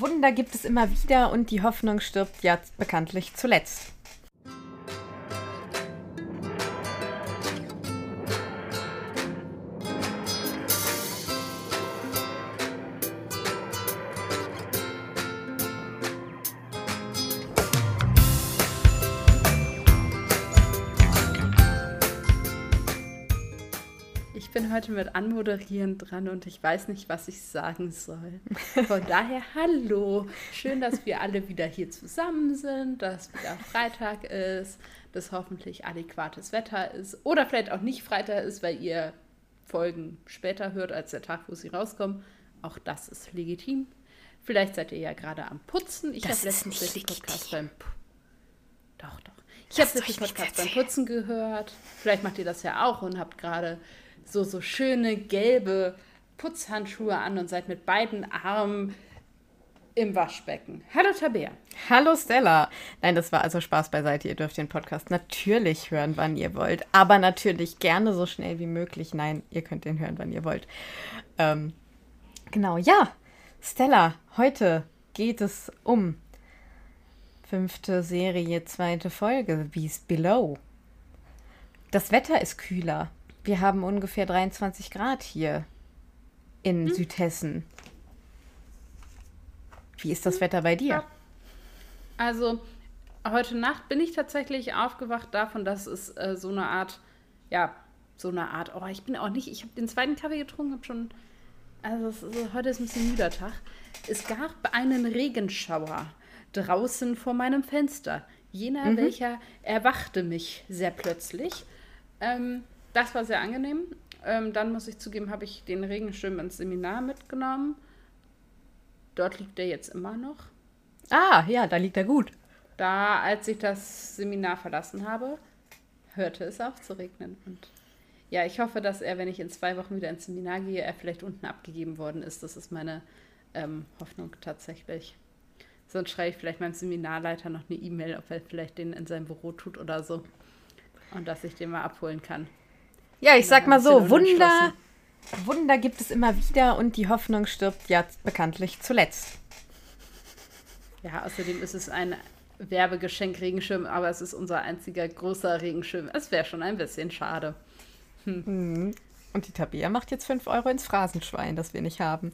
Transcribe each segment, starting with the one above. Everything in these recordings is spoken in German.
Wunder gibt es immer wieder und die Hoffnung stirbt ja bekanntlich zuletzt. Heute mit Anmoderieren dran und ich weiß nicht, was ich sagen soll. Von daher, hallo. Schön, dass wir alle wieder hier zusammen sind, dass wieder Freitag ist, dass hoffentlich adäquates Wetter ist oder vielleicht auch nicht Freitag ist, weil ihr Folgen später hört als der Tag, wo sie rauskommen. Auch das ist legitim. Vielleicht seid ihr ja gerade am Putzen. Ich habe letztens den Podcast beim P Doch, doch. Ich habe den Podcast beim Putzen gehört. Vielleicht macht ihr das ja auch und habt gerade so, so schöne gelbe Putzhandschuhe an und seid mit beiden Armen im Waschbecken. Hallo Tabea. Hallo Stella. Nein, das war also Spaß beiseite. Ihr dürft den Podcast natürlich hören, wann ihr wollt. Aber natürlich gerne so schnell wie möglich. Nein, ihr könnt den hören, wann ihr wollt. Ähm, genau, ja. Stella, heute geht es um fünfte Serie, zweite Folge, Beast Below. Das Wetter ist kühler. Wir haben ungefähr 23 Grad hier in hm. Südhessen. Wie ist das hm. Wetter bei dir? Also, heute Nacht bin ich tatsächlich aufgewacht davon, dass es äh, so eine Art, ja, so eine Art, oh, ich bin auch nicht, ich habe den zweiten Kaffee getrunken, habe schon, also ist, heute ist ein bisschen müder Tag. Es gab einen Regenschauer draußen vor meinem Fenster. Jener, mhm. welcher erwachte mich sehr plötzlich. Ähm, das war sehr angenehm. Ähm, dann muss ich zugeben, habe ich den Regenschirm ins Seminar mitgenommen. Dort liegt er jetzt immer noch. Ah, ja, da liegt er gut. Da, als ich das Seminar verlassen habe, hörte es auf zu regnen. Und ja, ich hoffe, dass er, wenn ich in zwei Wochen wieder ins Seminar gehe, er vielleicht unten abgegeben worden ist. Das ist meine ähm, Hoffnung tatsächlich. Sonst schreibe ich vielleicht meinem Seminarleiter noch eine E-Mail, ob er vielleicht den in seinem Büro tut oder so. Und dass ich den mal abholen kann. Ja, ich sag mal so, Wunder, Wunder gibt es immer wieder und die Hoffnung stirbt ja bekanntlich zuletzt. Ja, außerdem ist es ein Werbegeschenk Regenschirm, aber es ist unser einziger großer Regenschirm. Es wäre schon ein bisschen schade. Hm. hm. Und die Tabea macht jetzt 5 Euro ins Phrasenschwein, das wir nicht haben.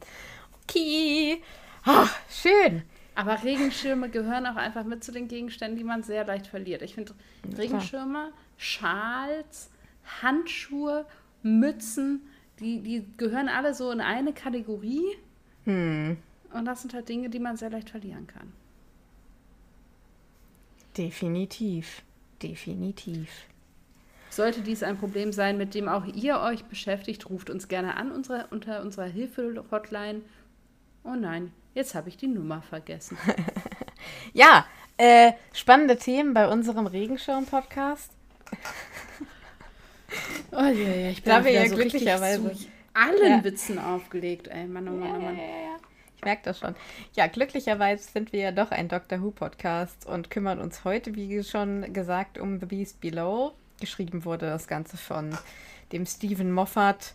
Okay. Ach, schön. Aber Regenschirme gehören auch einfach mit zu den Gegenständen, die man sehr leicht verliert. Ich finde Regenschirme, Schals, Handschuhe, Mützen, die, die gehören alle so in eine Kategorie. Hm. Und das sind halt Dinge, die man sehr leicht verlieren kann. Definitiv. Definitiv. Sollte dies ein Problem sein, mit dem auch ihr euch beschäftigt, ruft uns gerne an unsere, unter unserer Hilfe-Hotline. Oh nein, jetzt habe ich die Nummer vergessen. ja, äh, spannende Themen bei unserem Regenschirm-Podcast. Oh ja, ja, ich bin da ja so glücklicherweise allen ja. Witzen aufgelegt, ey, Mann, oh Mann, oh Mann. Ja, ja, ja. Ich merke das schon. Ja, glücklicherweise sind wir ja doch ein Doctor Who Podcast und kümmern uns heute, wie schon gesagt, um The Beast Below. Geschrieben wurde das Ganze von dem Stephen Moffat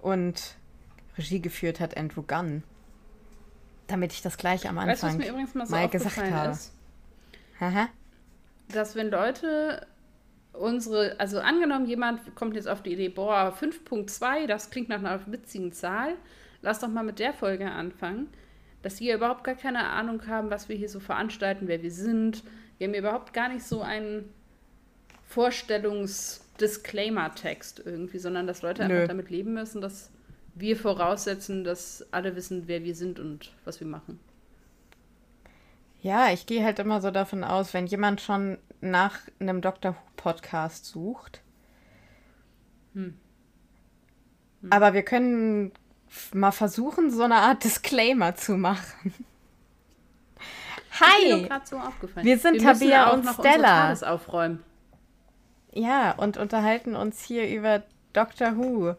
und Regie geführt hat Andrew Gunn. Damit ich das gleich am Anfang weißt, was mir übrigens mal, so mal gesagt habe. Ist? Haha. Dass wenn Leute unsere, also angenommen, jemand kommt jetzt auf die Idee, boah, 5.2, das klingt nach einer witzigen Zahl, lass doch mal mit der Folge anfangen, dass wir überhaupt gar keine Ahnung haben, was wir hier so veranstalten, wer wir sind. Wir haben überhaupt gar nicht so einen Vorstellungs-Disclaimer-Text irgendwie, sondern dass Leute Nö. einfach damit leben müssen, dass wir voraussetzen, dass alle wissen, wer wir sind und was wir machen. Ja, ich gehe halt immer so davon aus, wenn jemand schon nach einem Doctor Who Podcast sucht. Hm. Hm. Aber wir können mal versuchen, so eine Art Disclaimer zu machen. Hi! So wir sind wir Tabea und Stella. aufräumen. Ja, und unterhalten uns hier über Doctor Who.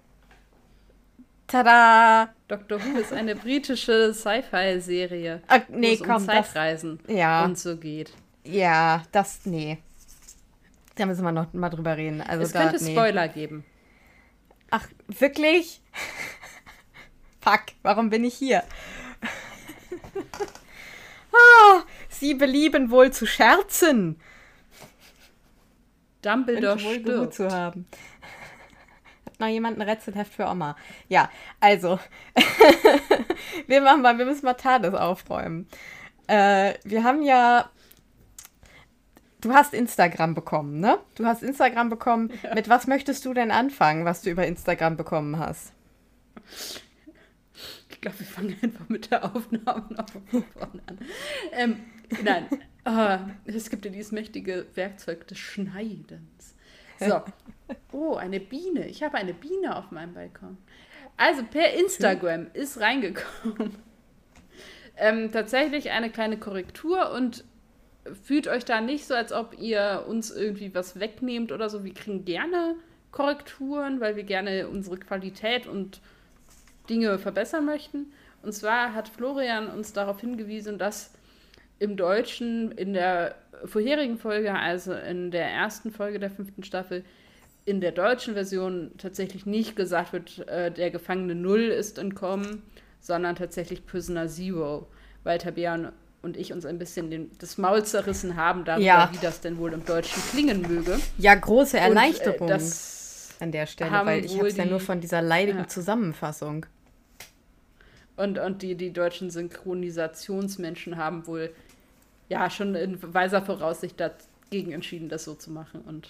Tada! Doctor Who ist eine britische Sci-Fi-Serie. Ah, nee, komm, um Zeitreisen das, ja. und so geht. Ja, das, nee. Da müssen wir noch mal drüber reden. Also es da, könnte nee. Spoiler geben. Ach, wirklich? Fuck, warum bin ich hier? Sie belieben wohl zu scherzen. Dumbledore wohl stirbt. Zu haben. Hat noch jemand ein Rätselheft für Oma? Ja, also. wir machen mal, wir müssen mal Tades aufräumen. Äh, wir haben ja. Du hast Instagram bekommen, ne? Du hast Instagram bekommen. Mit was möchtest du denn anfangen, was du über Instagram bekommen hast? Ich glaube, wir fangen einfach mit der Aufnahme noch von vorne an. Ähm, nein, ah, es gibt ja dieses mächtige Werkzeug des Schneidens. So. Oh, eine Biene. Ich habe eine Biene auf meinem Balkon. Also per Instagram ist reingekommen. Ähm, tatsächlich eine kleine Korrektur und fühlt euch da nicht so, als ob ihr uns irgendwie was wegnehmt oder so. Wir kriegen gerne Korrekturen, weil wir gerne unsere Qualität und Dinge verbessern möchten. Und zwar hat Florian uns darauf hingewiesen, dass im Deutschen in der vorherigen Folge, also in der ersten Folge der fünften Staffel, in der deutschen Version tatsächlich nicht gesagt wird, äh, der Gefangene Null ist entkommen, sondern tatsächlich Prisoner Zero, weil Tabea und ich uns ein bisschen den, das Maul zerrissen haben darüber, Ja. wie das denn wohl im Deutschen klingen möge. Ja, große Und, Erleichterung äh, das an der Stelle, weil ich habe es ja nur von dieser leidigen Ja. Zusammenfassung. Und, und die, die deutschen Synchronisationsmenschen haben wohl ja schon in weiser Voraussicht dagegen entschieden, das so zu machen. Und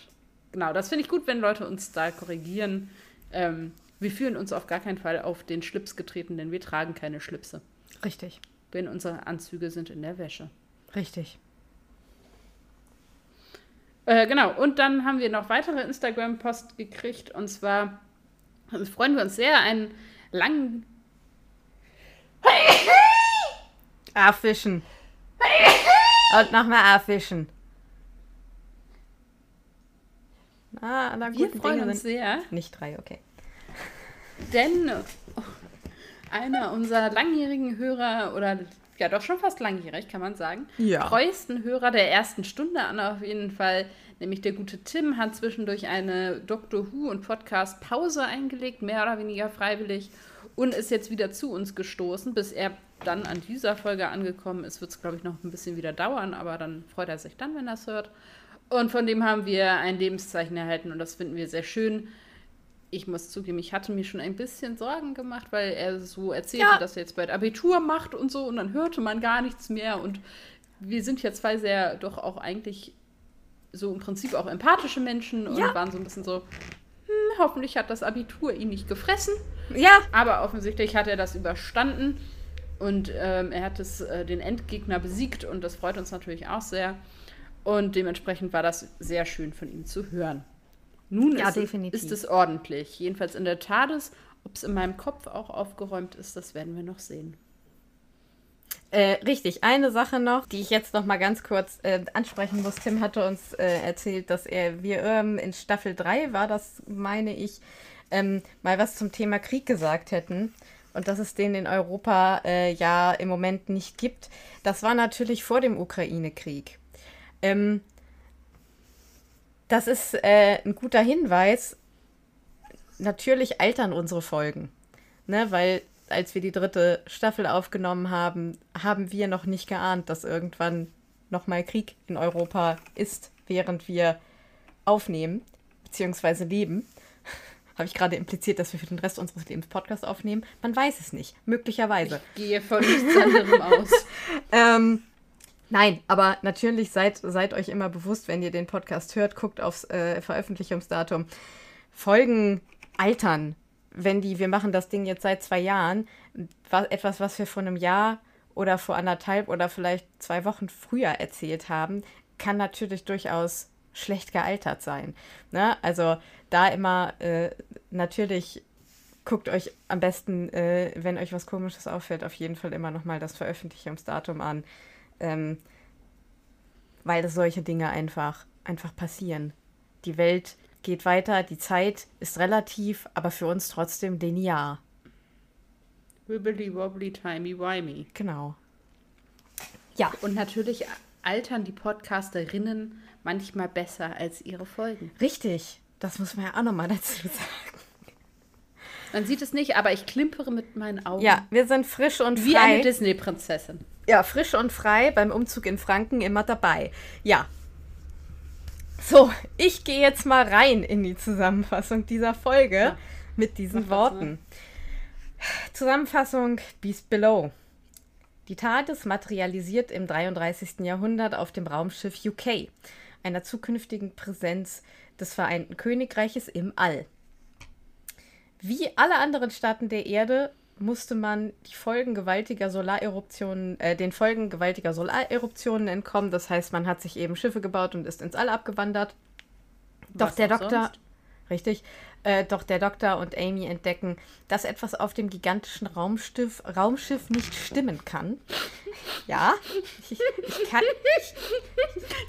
genau, das finde ich gut, wenn Leute uns da korrigieren. Ähm, wir fühlen uns auf gar keinen Fall auf den Schlips getreten, denn wir tragen keine Schlipse. Richtig, Denn unsere Anzüge sind in der Wäsche. richtig. Äh, genau, und dann haben wir noch weitere Instagram-Post gekriegt. Und zwar freuen wir uns sehr, einen langen Affischen. Und nochmal Affischen. Ah, na Wir guten freuen Dinge uns sehr, nicht drei, okay. denn einer unserer langjährigen Hörer oder ja doch schon fast langjährig, kann man sagen, Ja. treuesten Hörer der ersten Stunde an auf jeden Fall, nämlich der gute Tim, hat zwischendurch eine Doctor Who und Podcast Pause eingelegt, mehr oder weniger freiwillig und ist jetzt wieder zu uns gestoßen, bis er dann an dieser Folge angekommen ist, wird es glaube ich noch ein bisschen wieder dauern, aber dann freut er sich dann, wenn er es hört. Und von dem haben wir ein Lebenszeichen erhalten und das finden wir sehr schön. Ich muss zugeben, ich hatte mir schon ein bisschen Sorgen gemacht, weil er so erzählte, Ja. dass er jetzt bald Abitur macht und so und dann hörte man gar nichts mehr. Und wir sind ja zwei sehr doch auch eigentlich so im Prinzip auch empathische Menschen und Ja. waren so ein bisschen so, hm, hoffentlich hat das Abitur ihn nicht gefressen. Ja, Aber offensichtlich hat er das überstanden und ähm, er hat es, äh, den Endgegner besiegt und das freut uns natürlich auch sehr. Und dementsprechend war das sehr schön von ihm zu hören. Nun Ja, ist, definitiv. ist es ordentlich. Jedenfalls in der TARDIS. Ob es in meinem Kopf auch aufgeräumt ist, das werden wir noch sehen. Äh, richtig, eine Sache noch, die ich jetzt noch mal ganz kurz äh, ansprechen muss. Tim hatte uns äh, erzählt, dass er, wir ähm, in Staffel 3 war das, meine ich, ähm, mal was zum Thema Krieg gesagt hätten. Und dass es den in Europa äh, ja im Moment nicht gibt. Das war natürlich vor dem Ukraine-Krieg. Ähm, das ist äh, ein guter Hinweis. Natürlich altern unsere Folgen. Ne, weil als wir die dritte Staffel aufgenommen haben, haben wir noch nicht geahnt, dass irgendwann nochmal Krieg in Europa ist, während wir aufnehmen, beziehungsweise leben. Habe ich gerade impliziert, dass wir für den Rest unseres Lebens Podcast aufnehmen? Man weiß es nicht. Möglicherweise. Gehe von nichts anderem aus. Ähm, nein, aber natürlich seid, seid euch immer bewusst, wenn ihr den Podcast hört, guckt aufs äh, Veröffentlichungsdatum. Folgen altern. Wenn die, wir machen das Ding jetzt seit zwei Jahren, war etwas, was wir vor einem Jahr oder vor anderthalb oder vielleicht zwei Wochen früher erzählt haben, kann natürlich durchaus schlecht gealtert sein. Ne? Also da immer äh, natürlich guckt euch am besten, äh, wenn euch was Komisches auffällt, auf jeden Fall immer nochmal das Veröffentlichungsdatum an. Ähm, weil solche Dinge einfach, einfach passieren. Die Welt geht weiter, die Zeit ist relativ, aber für uns trotzdem linear. Wibbly wobbly timey wimey. Genau. Ja, Und natürlich altern die Podcasterinnen manchmal besser als ihre Folgen. richtig. Das muss man ja auch nochmal dazu sagen. Man sieht es nicht, aber ich klimpere mit meinen Augen. Ja, wir sind frisch und frei. Wie eine Disney-Prinzessin. Ja, frisch und frei beim Umzug in Franken immer dabei. Ja. So, ich gehe jetzt mal rein in die Zusammenfassung dieser Folge ja. mit diesen Worten. Zusammenfassung Beast Below. Die Tat ist materialisiert im 33. Jahrhundert auf dem Raumschiff UK, einer zukünftigen Präsenz des Vereinten Königreiches im All. Wie alle anderen Staaten der Erde musste man die Folgen gewaltiger Solareruptionen, äh, den Folgen gewaltiger Solareruptionen entkommen. Das heißt, man hat sich eben Schiffe gebaut und ist ins All abgewandert. Doch Was der Doktor, sonst? richtig, äh, doch der Doktor und Amy entdecken, dass etwas auf dem gigantischen Raumschiff, Raumschiff nicht stimmen kann. Ja, ich, ich kann.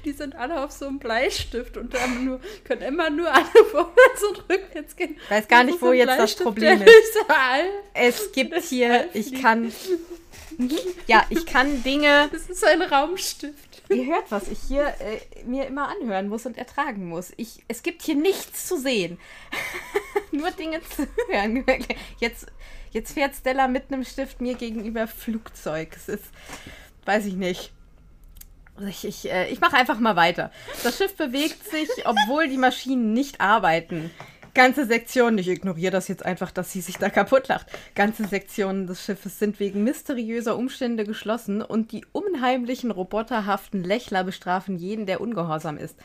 Die sind alle auf so einem Bleistift und haben nur, können immer nur alle vorwärts und rückwärts gehen. Ich weiß gar nicht, wo jetzt das Problem ist. Es gibt hier, ich kann. Ja, ich kann Dinge. Das ist ein Raumstift. Ihr hört, was ich hier äh, mir immer anhören muss und ertragen muss. Ich, es gibt hier nichts zu sehen. Nur Dinge zu hören. Jetzt, jetzt fährt Stella mit einem Stift mir gegenüber Flugzeug. Es ist, weiß ich nicht. Ich, ich, äh, ich mache einfach mal weiter. Das Schiff bewegt sich, obwohl die Maschinen nicht arbeiten ganze Sektionen, ich ignoriere das jetzt einfach, dass sie sich da kaputt lacht. Ganze Sektionen des Schiffes sind wegen mysteriöser Umstände geschlossen und die unheimlichen roboterhaften Lächler bestrafen jeden, der ungehorsam ist.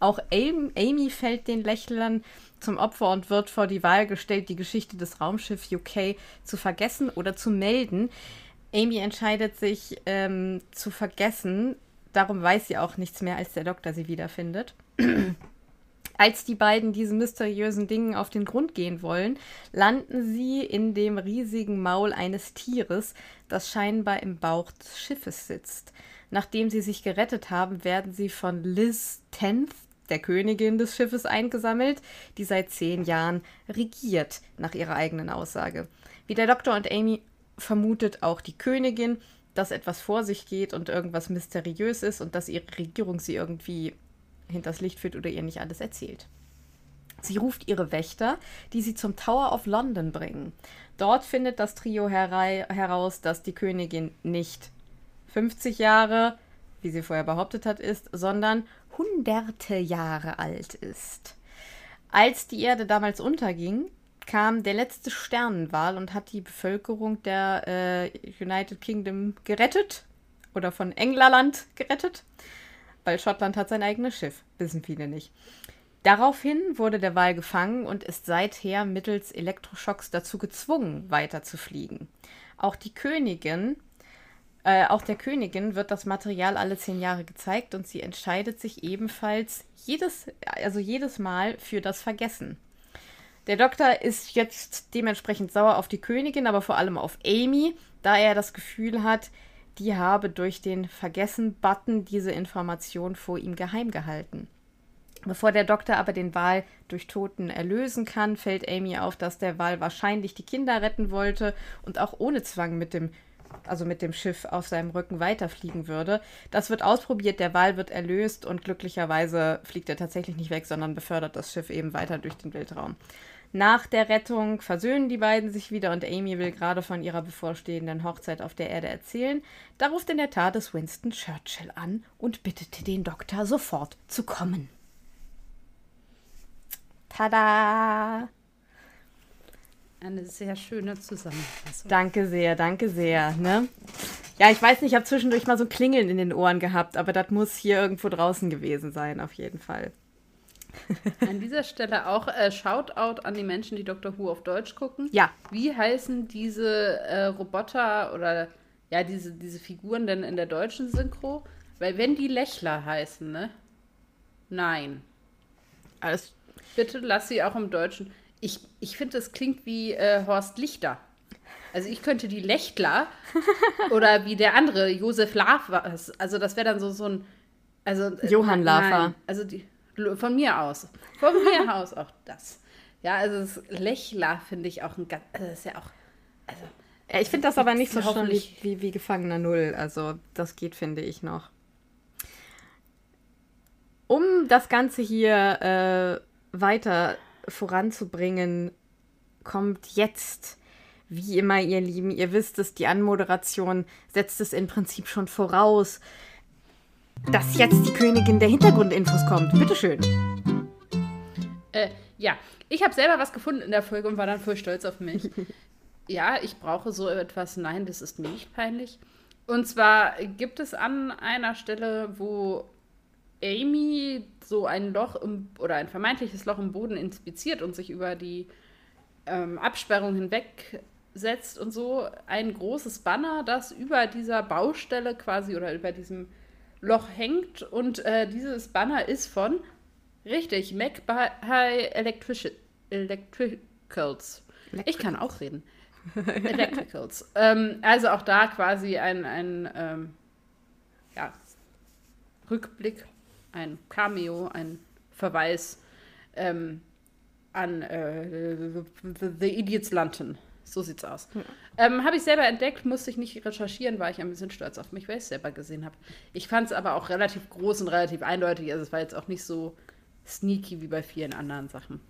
Auch Amy fällt den Lächlern zum Opfer und wird vor die Wahl gestellt, die Geschichte des Raumschiffs UK zu vergessen oder zu melden. Amy entscheidet sich ähm, zu vergessen. Darum weiß sie auch nichts mehr, als der Doktor sie wiederfindet. Als die beiden diesen mysteriösen Dingen auf den Grund gehen wollen, landen sie in dem riesigen Maul eines Tieres, das scheinbar im Bauch des Schiffes sitzt. Nachdem sie sich gerettet haben, werden sie von Liz Tenth, der Königin des Schiffes, eingesammelt, die seit zehn Jahren regiert, nach ihrer eigenen Aussage. Wie der Doktor und Amy vermutet auch die Königin, dass etwas vor sich geht und irgendwas mysteriös ist und dass ihre Regierung sie irgendwie hinters Licht führt oder ihr nicht alles erzählt. Sie ruft ihre Wächter, die sie zum Tower of London bringen. Dort findet das Trio heraus, dass die Königin nicht 50 Jahre, wie sie vorher behauptet hat, ist, sondern hunderte Jahre alt ist. Als die Erde damals unterging, kam der letzte Sternenwal und hat die Bevölkerung der äh, United Kingdom gerettet oder von Englerland gerettet weil Schottland hat sein eigenes Schiff, wissen viele nicht. Daraufhin wurde der Wal gefangen und ist seither mittels Elektroschocks dazu gezwungen, weiter zu fliegen. Auch die Königin, äh, auch der Königin wird das Material alle zehn Jahre gezeigt und sie entscheidet sich ebenfalls jedes, also jedes Mal für das Vergessen. Der Doktor ist jetzt dementsprechend sauer auf die Königin, aber vor allem auf Amy, da er das Gefühl hat, die habe durch den Vergessen-Button diese Information vor ihm geheim gehalten. Bevor der Doktor aber den Wal durch Toten erlösen kann, fällt Amy auf, dass der Wal wahrscheinlich die Kinder retten wollte und auch ohne Zwang mit dem, also mit dem Schiff auf seinem Rücken weiterfliegen würde. Das wird ausprobiert, der Wal wird erlöst und glücklicherweise fliegt er tatsächlich nicht weg, sondern befördert das Schiff eben weiter durch den Weltraum. Nach der Rettung versöhnen die beiden sich wieder und Amy will gerade von ihrer bevorstehenden Hochzeit auf der Erde erzählen. Da ruft in der Tat es Winston Churchill an und bittet den Doktor sofort zu kommen. Tada! Eine sehr schöne Zusammenfassung. Danke sehr, danke sehr. Ne? Ja, ich weiß nicht, ich habe zwischendurch mal so Klingeln in den Ohren gehabt, aber das muss hier irgendwo draußen gewesen sein, auf jeden Fall. An dieser Stelle auch äh, Shoutout an die Menschen, die Dr. Who auf Deutsch gucken. Ja. Wie heißen diese äh, Roboter oder ja, diese, diese Figuren denn in der deutschen Synchro? Weil wenn die Lächler heißen, ne? Nein. Alles. Bitte lass sie auch im Deutschen. Ich, ich finde, das klingt wie äh, Horst Lichter. Also ich könnte die Lächtler oder wie der andere, Josef Lafers. Also das wäre dann so, so ein. Also, äh, Johann Lafer. Also die. Von mir aus. Von mir aus auch das. Ja, also das Lächler finde ich auch ein ganz. Also das ist ja auch. Also, ja, ich finde das aber nicht so schlimm wie, wie, wie Gefangener Null. Also das geht, finde ich noch. Um das Ganze hier äh, weiter voranzubringen, kommt jetzt. Wie immer, ihr Lieben, ihr wisst es, die Anmoderation setzt es im Prinzip schon voraus, dass jetzt die Königin der Hintergrundinfos kommt. Bitteschön. Äh, ja, ich habe selber was gefunden in der Folge und war dann voll stolz auf mich. ja, ich brauche so etwas. Nein, das ist mir nicht peinlich. Und zwar gibt es an einer Stelle, wo Amy so ein Loch im, oder ein vermeintliches Loch im Boden inspiziert und sich über die ähm, Absperrung hinwegsetzt und so ein großes Banner, das über dieser Baustelle quasi oder über diesem Loch hängt. Und äh, dieses Banner ist von, richtig, Mac by Electric Electricals. Ich kann auch reden. Electricals. ähm, also auch da quasi ein, ein ähm, ja, Rückblick, ein Cameo, ein Verweis ähm, an äh, the, Idiots Lantern. So sieht's aus. Ja. Ähm, habe ich selber entdeckt, musste ich nicht recherchieren, war ich ein bisschen stolz auf mich, weil ich es selber gesehen habe. Ich fand es aber auch relativ groß und relativ eindeutig. Also es war jetzt auch nicht so sneaky wie bei vielen anderen Sachen.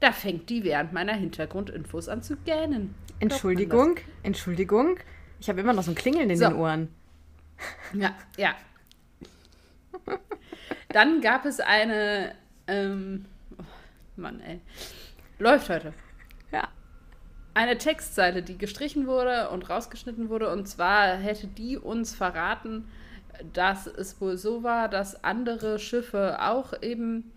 Da fängt die während meiner Hintergrundinfos an zu gähnen. Entschuldigung, Entschuldigung. Ich habe immer noch so ein Klingeln in so. den Ohren. Ja, ja. Dann gab es eine. Ähm, oh Mann, ey. Läuft heute. Ja. Eine Textseite, die gestrichen wurde und rausgeschnitten wurde. Und zwar hätte die uns verraten, dass es wohl so war, dass andere Schiffe auch eben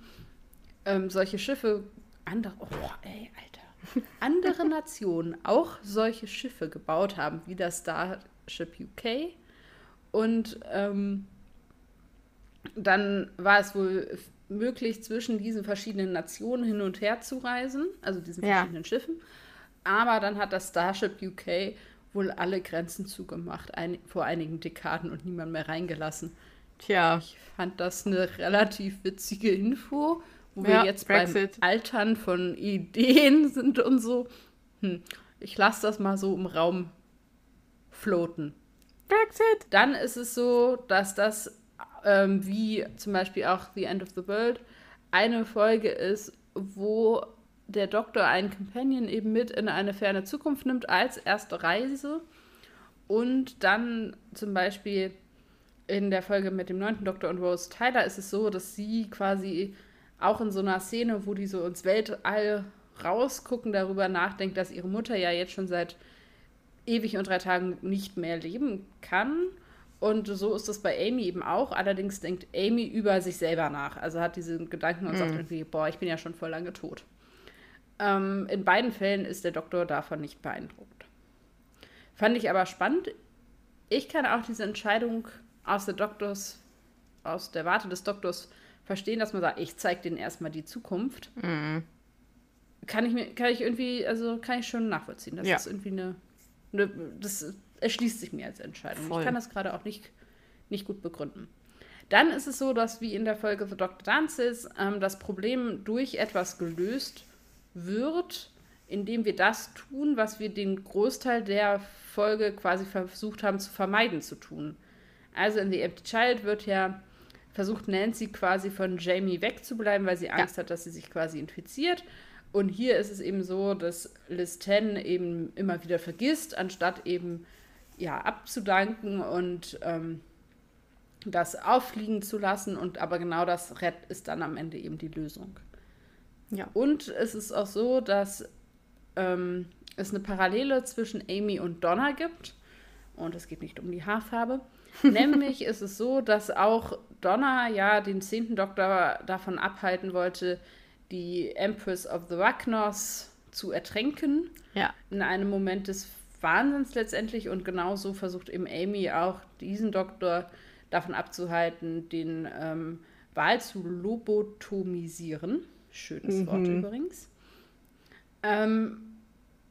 ähm, solche Schiffe andere, oh, ey, Alter. Andere Nationen auch solche Schiffe gebaut haben, wie das Starship UK. Und ähm, dann war es wohl möglich, zwischen diesen verschiedenen Nationen hin und her zu reisen, also diesen ja. verschiedenen Schiffen. Aber dann hat das Starship UK wohl alle Grenzen zugemacht, ein, vor einigen Dekaden und niemand mehr reingelassen. Tja. Ich fand das eine relativ witzige Info wo ja, wir jetzt Brexit. beim Altern von Ideen sind und so. Hm, ich lasse das mal so im Raum floaten. Brexit. Dann ist es so, dass das ähm, wie zum Beispiel auch The End of the World eine Folge ist, wo der Doktor einen Companion eben mit in eine ferne Zukunft nimmt als erste Reise und dann zum Beispiel in der Folge mit dem neunten Doktor und Rose Tyler ist es so, dass sie quasi auch in so einer Szene, wo die so ins Weltall rausgucken, darüber nachdenkt, dass ihre Mutter ja jetzt schon seit ewig und drei Tagen nicht mehr leben kann. Und so ist das bei Amy eben auch. Allerdings denkt Amy über sich selber nach. Also hat diesen Gedanken und mhm. sagt irgendwie, boah, ich bin ja schon voll lange tot. Ähm, in beiden Fällen ist der Doktor davon nicht beeindruckt. Fand ich aber spannend. Ich kann auch diese Entscheidung aus der Doktors, aus der Warte des Doktors verstehen, dass man sagt, ich zeige denen erstmal die Zukunft. Mhm. Kann ich mir, kann ich irgendwie, also kann ich schon nachvollziehen. Das ja. ist irgendwie eine, eine, das erschließt sich mir als Entscheidung. Voll. Ich kann das gerade auch nicht, nicht gut begründen. Dann ist es so, dass wie in der Folge The Dr. Dances ähm, das Problem durch etwas gelöst wird, indem wir das tun, was wir den Großteil der Folge quasi versucht haben zu vermeiden zu tun. Also in The Empty Child wird ja versucht Nancy quasi von Jamie wegzubleiben, weil sie Angst ja. hat, dass sie sich quasi infiziert. Und hier ist es eben so, dass Liz Ten eben immer wieder vergisst, anstatt eben ja abzudanken und ähm, das auffliegen zu lassen. Und aber genau das Red ist dann am Ende eben die Lösung. Ja. Und es ist auch so, dass ähm, es eine Parallele zwischen Amy und Donna gibt. Und es geht nicht um die Haarfarbe. Nämlich ist es so, dass auch Donna ja den zehnten Doktor davon abhalten wollte, die Empress of the Ragnos zu ertränken. Ja. In einem Moment des Wahnsinns letztendlich. Und genauso versucht eben Amy auch diesen Doktor davon abzuhalten, den ähm, Wahl zu lobotomisieren. Schönes mhm. Wort übrigens. Ähm,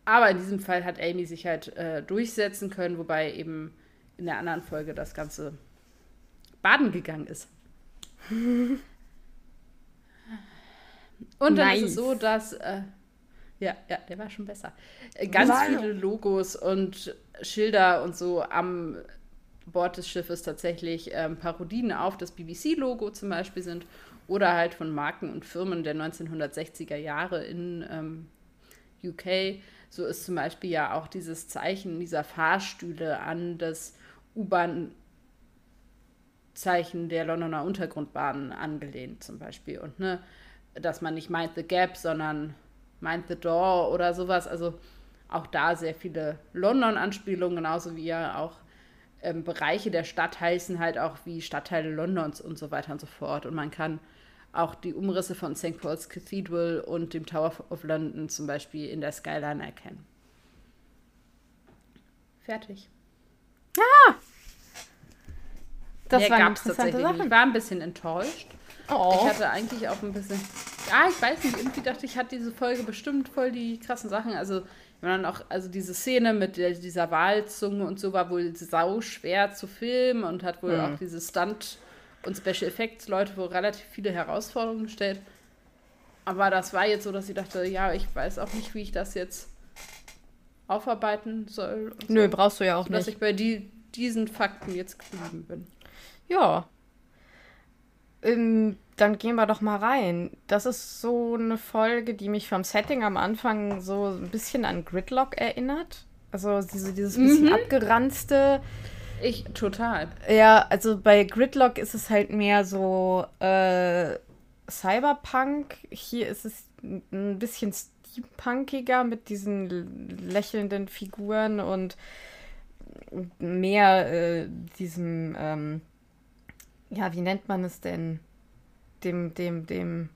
aber in diesem Fall hat Amy sich halt äh, durchsetzen können, wobei eben in der anderen Folge das Ganze baden gegangen ist. Und dann nice. ist es so, dass. Äh, ja, ja, der war schon besser. Äh, ganz Nein. viele Logos und Schilder und so am Bord des Schiffes tatsächlich ähm, Parodien auf das BBC-Logo zum Beispiel sind oder halt von Marken und Firmen der 1960er Jahre in ähm, UK. So ist zum Beispiel ja auch dieses Zeichen dieser Fahrstühle an das U-Bahn-Zeichen der Londoner Untergrundbahnen angelehnt, zum Beispiel. Und ne, dass man nicht Mind the Gap, sondern Mind the Door oder sowas. Also auch da sehr viele London-Anspielungen, genauso wie ja auch ähm, Bereiche der Stadt heißen halt auch wie Stadtteile Londons und so weiter und so fort. Und man kann auch die Umrisse von St. Paul's Cathedral und dem Tower of London zum Beispiel in der Skyline erkennen. Fertig. Ja! Das Mehr war tatsächlich Sachen. Ich war ein bisschen enttäuscht. Oh. Ich hatte eigentlich auch ein bisschen. Ja, ich weiß nicht, irgendwie dachte ich, hat diese Folge bestimmt voll die krassen Sachen. Also, wenn man auch, also diese Szene mit der, dieser Walzunge und so war wohl sau schwer zu filmen und hat wohl mhm. auch diese Stunt- und Special Effects Leute wohl relativ viele Herausforderungen gestellt. Aber das war jetzt so, dass ich dachte, ja, ich weiß auch nicht, wie ich das jetzt aufarbeiten soll. Nö, so. brauchst du ja auch so, nicht. Dass ich bei die, diesen Fakten jetzt geblieben bin. Ja. Ähm, dann gehen wir doch mal rein. Das ist so eine Folge, die mich vom Setting am Anfang so ein bisschen an Gridlock erinnert. Also diese, dieses bisschen mhm. abgeranzte. Ich total. Ja, also bei Gridlock ist es halt mehr so äh, Cyberpunk. Hier ist es ein bisschen steampunkiger mit diesen lächelnden Figuren und mehr äh, diesem, ähm, ja, wie nennt man es denn? Dem, dem, dem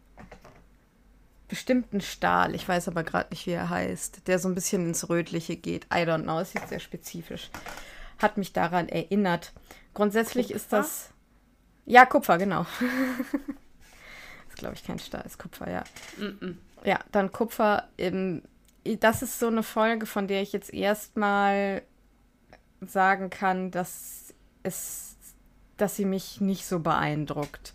bestimmten Stahl. Ich weiß aber gerade nicht, wie er heißt. Der so ein bisschen ins Rötliche geht. I don't know. Es ist sehr spezifisch hat mich daran erinnert. Grundsätzlich Kupfer? ist das. Ja, Kupfer, genau. ist, glaube ich, kein Stahl, ist Kupfer, ja. Mm -mm. Ja, dann Kupfer. Ähm, das ist so eine Folge, von der ich jetzt erstmal sagen kann, dass es, dass sie mich nicht so beeindruckt.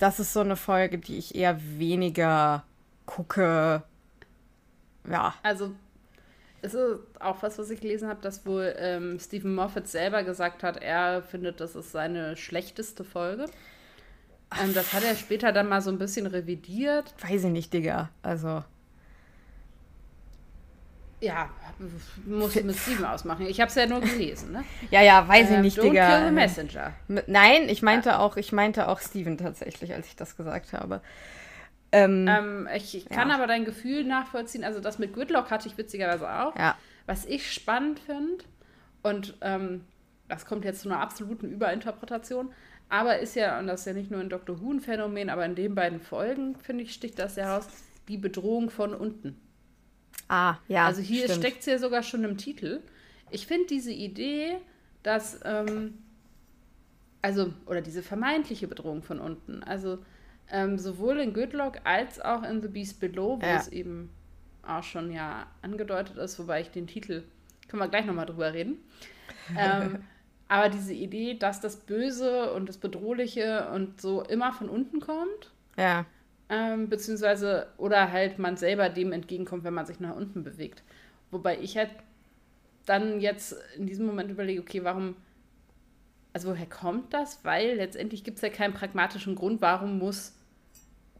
Das ist so eine Folge, die ich eher weniger gucke. Ja. Also es ist auch was, was ich gelesen habe, dass wohl ähm, Stephen Moffat selber gesagt hat, er findet, das ist seine schlechteste Folge. Ähm, das hat er später dann mal so ein bisschen revidiert. Weiß ich nicht, Digga. Also. Ja, muss ich mit Steven ausmachen. Ich habe es ja nur gelesen, ne? ja, ja, weiß ich ähm, nicht, don't Digga. Kill the messenger. Nein, ich meinte auch, ich meinte auch Steven tatsächlich, als ich das gesagt habe. Ähm, ähm, ich, kann ja. aber dein Gefühl nachvollziehen. Also das mit Gridlock hatte ich witzigerweise auch. Ja. Was ich spannend finde, und ähm, das kommt jetzt zu einer absoluten Überinterpretation, aber ist ja, und das ist ja nicht nur ein Dr. Who ein Phänomen, aber in den beiden Folgen, finde ich, sticht das ja heraus, die Bedrohung von unten. Ah, ja. Also hier steckt es ja sogar schon im Titel. Ich finde diese Idee, dass, ähm, also, oder diese vermeintliche Bedrohung von unten, also ähm, sowohl in Goodlock als auch in The Beast Below, wo ja. es eben auch schon ja angedeutet ist, wobei ich den Titel, können wir gleich nochmal drüber reden. ähm, aber diese Idee, dass das Böse und das Bedrohliche und so immer von unten kommt. Ja. Ähm, beziehungsweise, oder halt man selber dem entgegenkommt, wenn man sich nach unten bewegt. Wobei ich halt dann jetzt in diesem Moment überlege, okay, warum also woher kommt das? Weil letztendlich gibt es ja keinen pragmatischen Grund, warum muss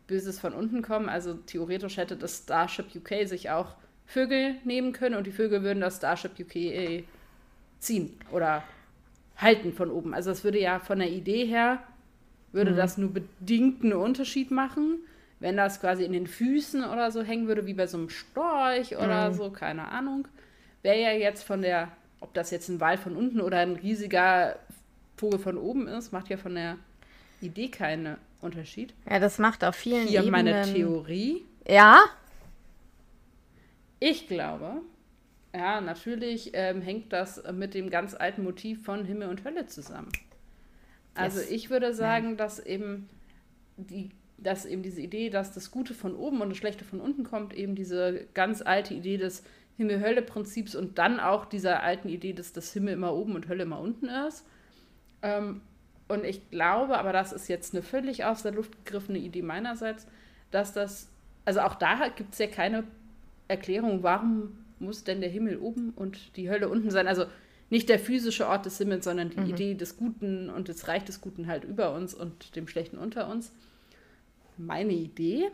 Böses von unten kommen. Also theoretisch hätte das Starship UK sich auch Vögel nehmen können und die Vögel würden das Starship UK äh, ziehen oder halten von oben. Also es würde ja von der Idee her, würde mhm. das nur bedingt einen Unterschied machen, wenn das quasi in den Füßen oder so hängen würde, wie bei so einem Storch oder mhm. so, keine Ahnung. Wäre ja jetzt von der, ob das jetzt ein Wal von unten oder ein riesiger Vogel von oben ist, macht ja von der Idee keinen Unterschied. Ja, das macht auf vielen Hier Ebenen... meine Theorie. Ja? Ich glaube, ja, natürlich ähm, hängt das mit dem ganz alten Motiv von Himmel und Hölle zusammen. Also yes. ich würde sagen, ja. dass eben die dass eben diese Idee, dass das Gute von oben und das Schlechte von unten kommt, eben diese ganz alte Idee des Himmel-Hölle-Prinzips und dann auch dieser alten Idee, dass das Himmel immer oben und Hölle immer unten ist. Ähm, und ich glaube, aber das ist jetzt eine völlig aus der Luft gegriffene Idee meinerseits, dass das, also auch da gibt es ja keine Erklärung, warum muss denn der Himmel oben und die Hölle unten sein. Also nicht der physische Ort des Himmels, sondern die mhm. Idee des Guten und des Reich des Guten halt über uns und dem Schlechten unter uns. Meine Idee.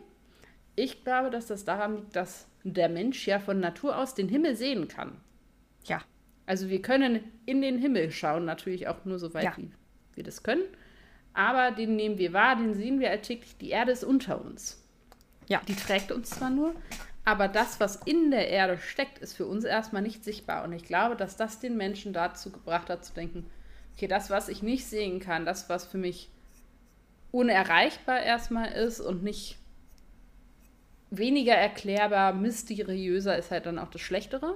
Ich glaube, dass das daran liegt, dass der Mensch ja von Natur aus den Himmel sehen kann. Ja. Also wir können in den Himmel schauen, natürlich auch nur so weit, Ja. wie wir das können. Aber den nehmen wir wahr, den sehen wir alltäglich. Die Erde ist unter uns. Ja. Die trägt uns zwar nur, aber das, was in der Erde steckt, ist für uns erstmal nicht sichtbar. Und ich glaube, dass das den Menschen dazu gebracht hat, zu denken, okay, das, was ich nicht sehen kann, das, was für mich unerreichbar erstmal ist und nicht weniger erklärbar, mysteriöser, ist halt dann auch das Schlechtere.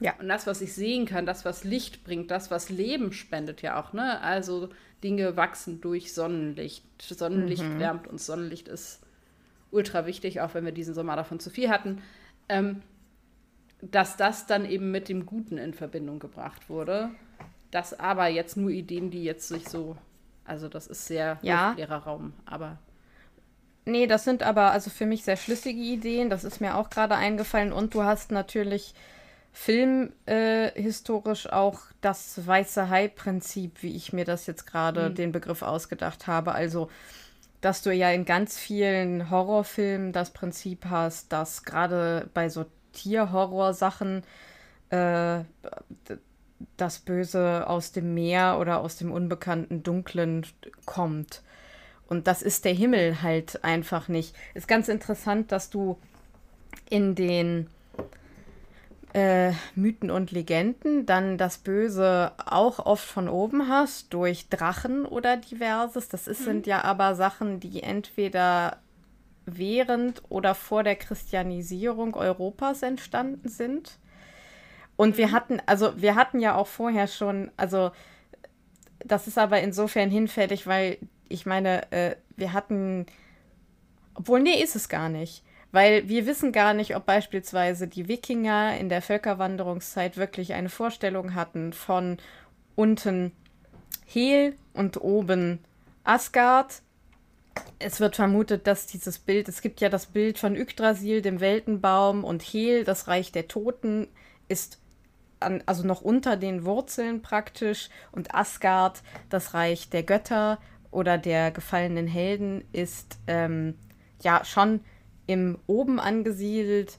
Ja. Und das, was ich sehen kann, das, was Licht bringt, das, was Leben spendet ja auch, ne? Also Dinge wachsen durch Sonnenlicht. Sonnenlicht Mhm. wärmt uns, Sonnenlicht ist ultra wichtig, auch wenn wir diesen Sommer davon zu viel hatten. Ähm, dass das dann eben mit dem Guten in Verbindung gebracht wurde. Das aber jetzt nur Ideen, die jetzt sich so, also das ist sehr Ja. leerer Raum, aber Nee, das sind aber also für mich sehr schlüssige Ideen. Das ist mir auch gerade eingefallen. Und du hast natürlich filmhistorisch äh, auch das weiße Hai-Prinzip, wie ich mir das jetzt gerade den Begriff ausgedacht habe. Also, dass du ja in ganz vielen Horrorfilmen das Prinzip hast, dass gerade bei so Tierhorror-Sachen äh, das Böse aus dem Meer oder aus dem unbekannten Dunklen kommt. Und das ist der Himmel halt einfach nicht. Ist ganz interessant, dass du in den äh, Mythen und Legenden dann das Böse auch oft von oben hast, durch Drachen oder diverses. Das ist, sind ja aber Sachen, die entweder während oder vor der Christianisierung Europas entstanden sind. Und wir hatten, also wir hatten ja auch vorher schon, also das ist aber insofern hinfällig, weil ich meine, äh, wir hatten, obwohl, nee, ist es gar nicht. Weil wir wissen gar nicht, ob beispielsweise die Wikinger in der Völkerwanderungszeit wirklich eine Vorstellung hatten von unten Hel und oben Asgard. Es wird vermutet, dass dieses Bild, es gibt ja das Bild von Yggdrasil, dem Weltenbaum, und Hel, das Reich der Toten, ist an, also noch unter den Wurzeln praktisch, und Asgard, das Reich der Götter oder der gefallenen Helden, ist ähm, ja schon im Oben angesiedelt.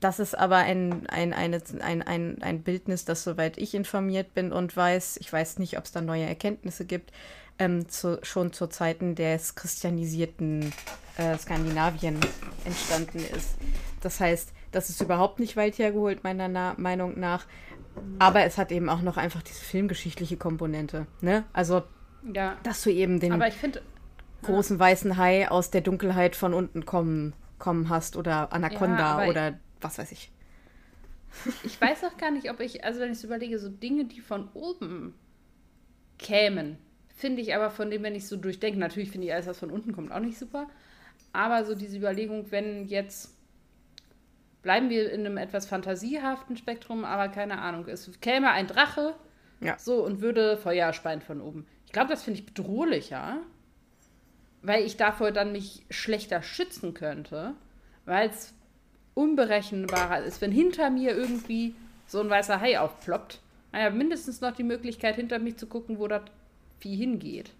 Das ist aber ein, ein, eine, ein, ein, ein Bildnis, das, soweit ich informiert bin und weiß, ich weiß nicht, ob es da neue Erkenntnisse gibt, ähm, zu, schon zu Zeiten des christianisierten äh, Skandinavien entstanden ist. Das heißt, das ist überhaupt nicht weit hergeholt, meiner Na Meinung nach. Aber es hat eben auch noch einfach diese filmgeschichtliche Komponente. Ne? Also, ja. dass du eben den finde, großen weißen Hai aus der Dunkelheit von unten kommen, kommen hast oder Anaconda aber- oder was weiß ich. ich weiß auch gar nicht, ob ich, also wenn ich so überlege, so Dinge, die von oben kämen, finde ich aber von dem, wenn ich so durchdenke, natürlich finde ich alles, was von unten kommt, auch nicht super. Aber so diese Überlegung, wenn jetzt bleiben wir in einem etwas fantasiehaften Spektrum, aber keine Ahnung, es käme ein Drache Ja. so und würde Feuer speien von oben. Ich glaube, das finde ich bedrohlicher, weil ich davor dann mich schlechter schützen könnte, weil es unberechenbarer ist. Wenn hinter mir irgendwie so ein weißer Hai aufploppt, naja, mindestens noch die Möglichkeit, hinter mich zu gucken, wo das Vieh hingeht.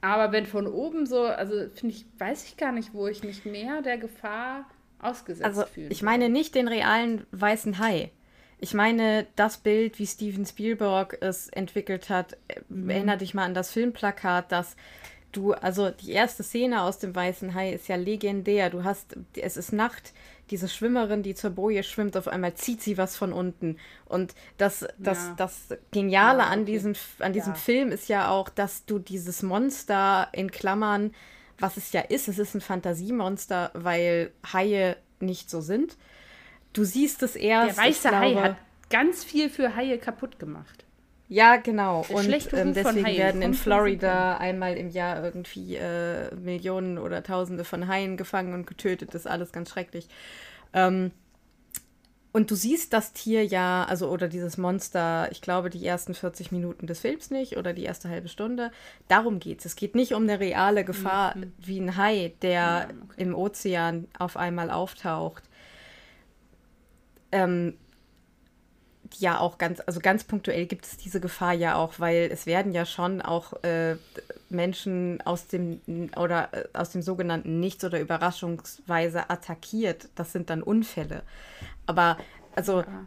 Aber wenn von oben so, also finde ich, weiß ich gar nicht, wo ich mich mehr der Gefahr ausgesetzt Also, fühle. ich meine nicht den realen weißen Hai. Ich meine das Bild, wie Steven Spielberg es entwickelt hat. Mhm. Erinner dich mal an das Filmplakat, dass du, also die erste Szene aus dem weißen Hai ist ja legendär. Du hast, es ist Nacht, diese Schwimmerin, die zur Boje schwimmt, auf einmal zieht sie was von unten. Und das, das, Ja. das Geniale Ja, an okay. diesem, an diesem Ja. Film ist ja auch, dass du dieses Monster in Klammern, was es ja ist, es ist ein Fantasiemonster, weil Haie nicht so sind. Du siehst es erst. der weiße ich Hai glaube- hat ganz viel für Haie kaputt gemacht. Ja, genau. Der Und ähm, deswegen werden in Florida einmal im Jahr irgendwie äh, Millionen oder Tausende von Haien gefangen und getötet. Das ist alles ganz schrecklich. Ähm, und du siehst das Tier ja, also oder dieses Monster, ich glaube, die ersten 40 Minuten des Films nicht oder die erste halbe Stunde. Darum geht es. Es geht nicht um eine reale Gefahr wie ein Hai, der Ja, okay. im Ozean auf einmal auftaucht. Ähm, ja auch ganz, also ganz punktuell gibt es diese Gefahr ja auch, weil es werden ja schon auch äh, Menschen aus dem oder äh, aus dem sogenannten Nichts- oder Überraschungsweise attackiert. Das sind dann Unfälle. Aber also, ja.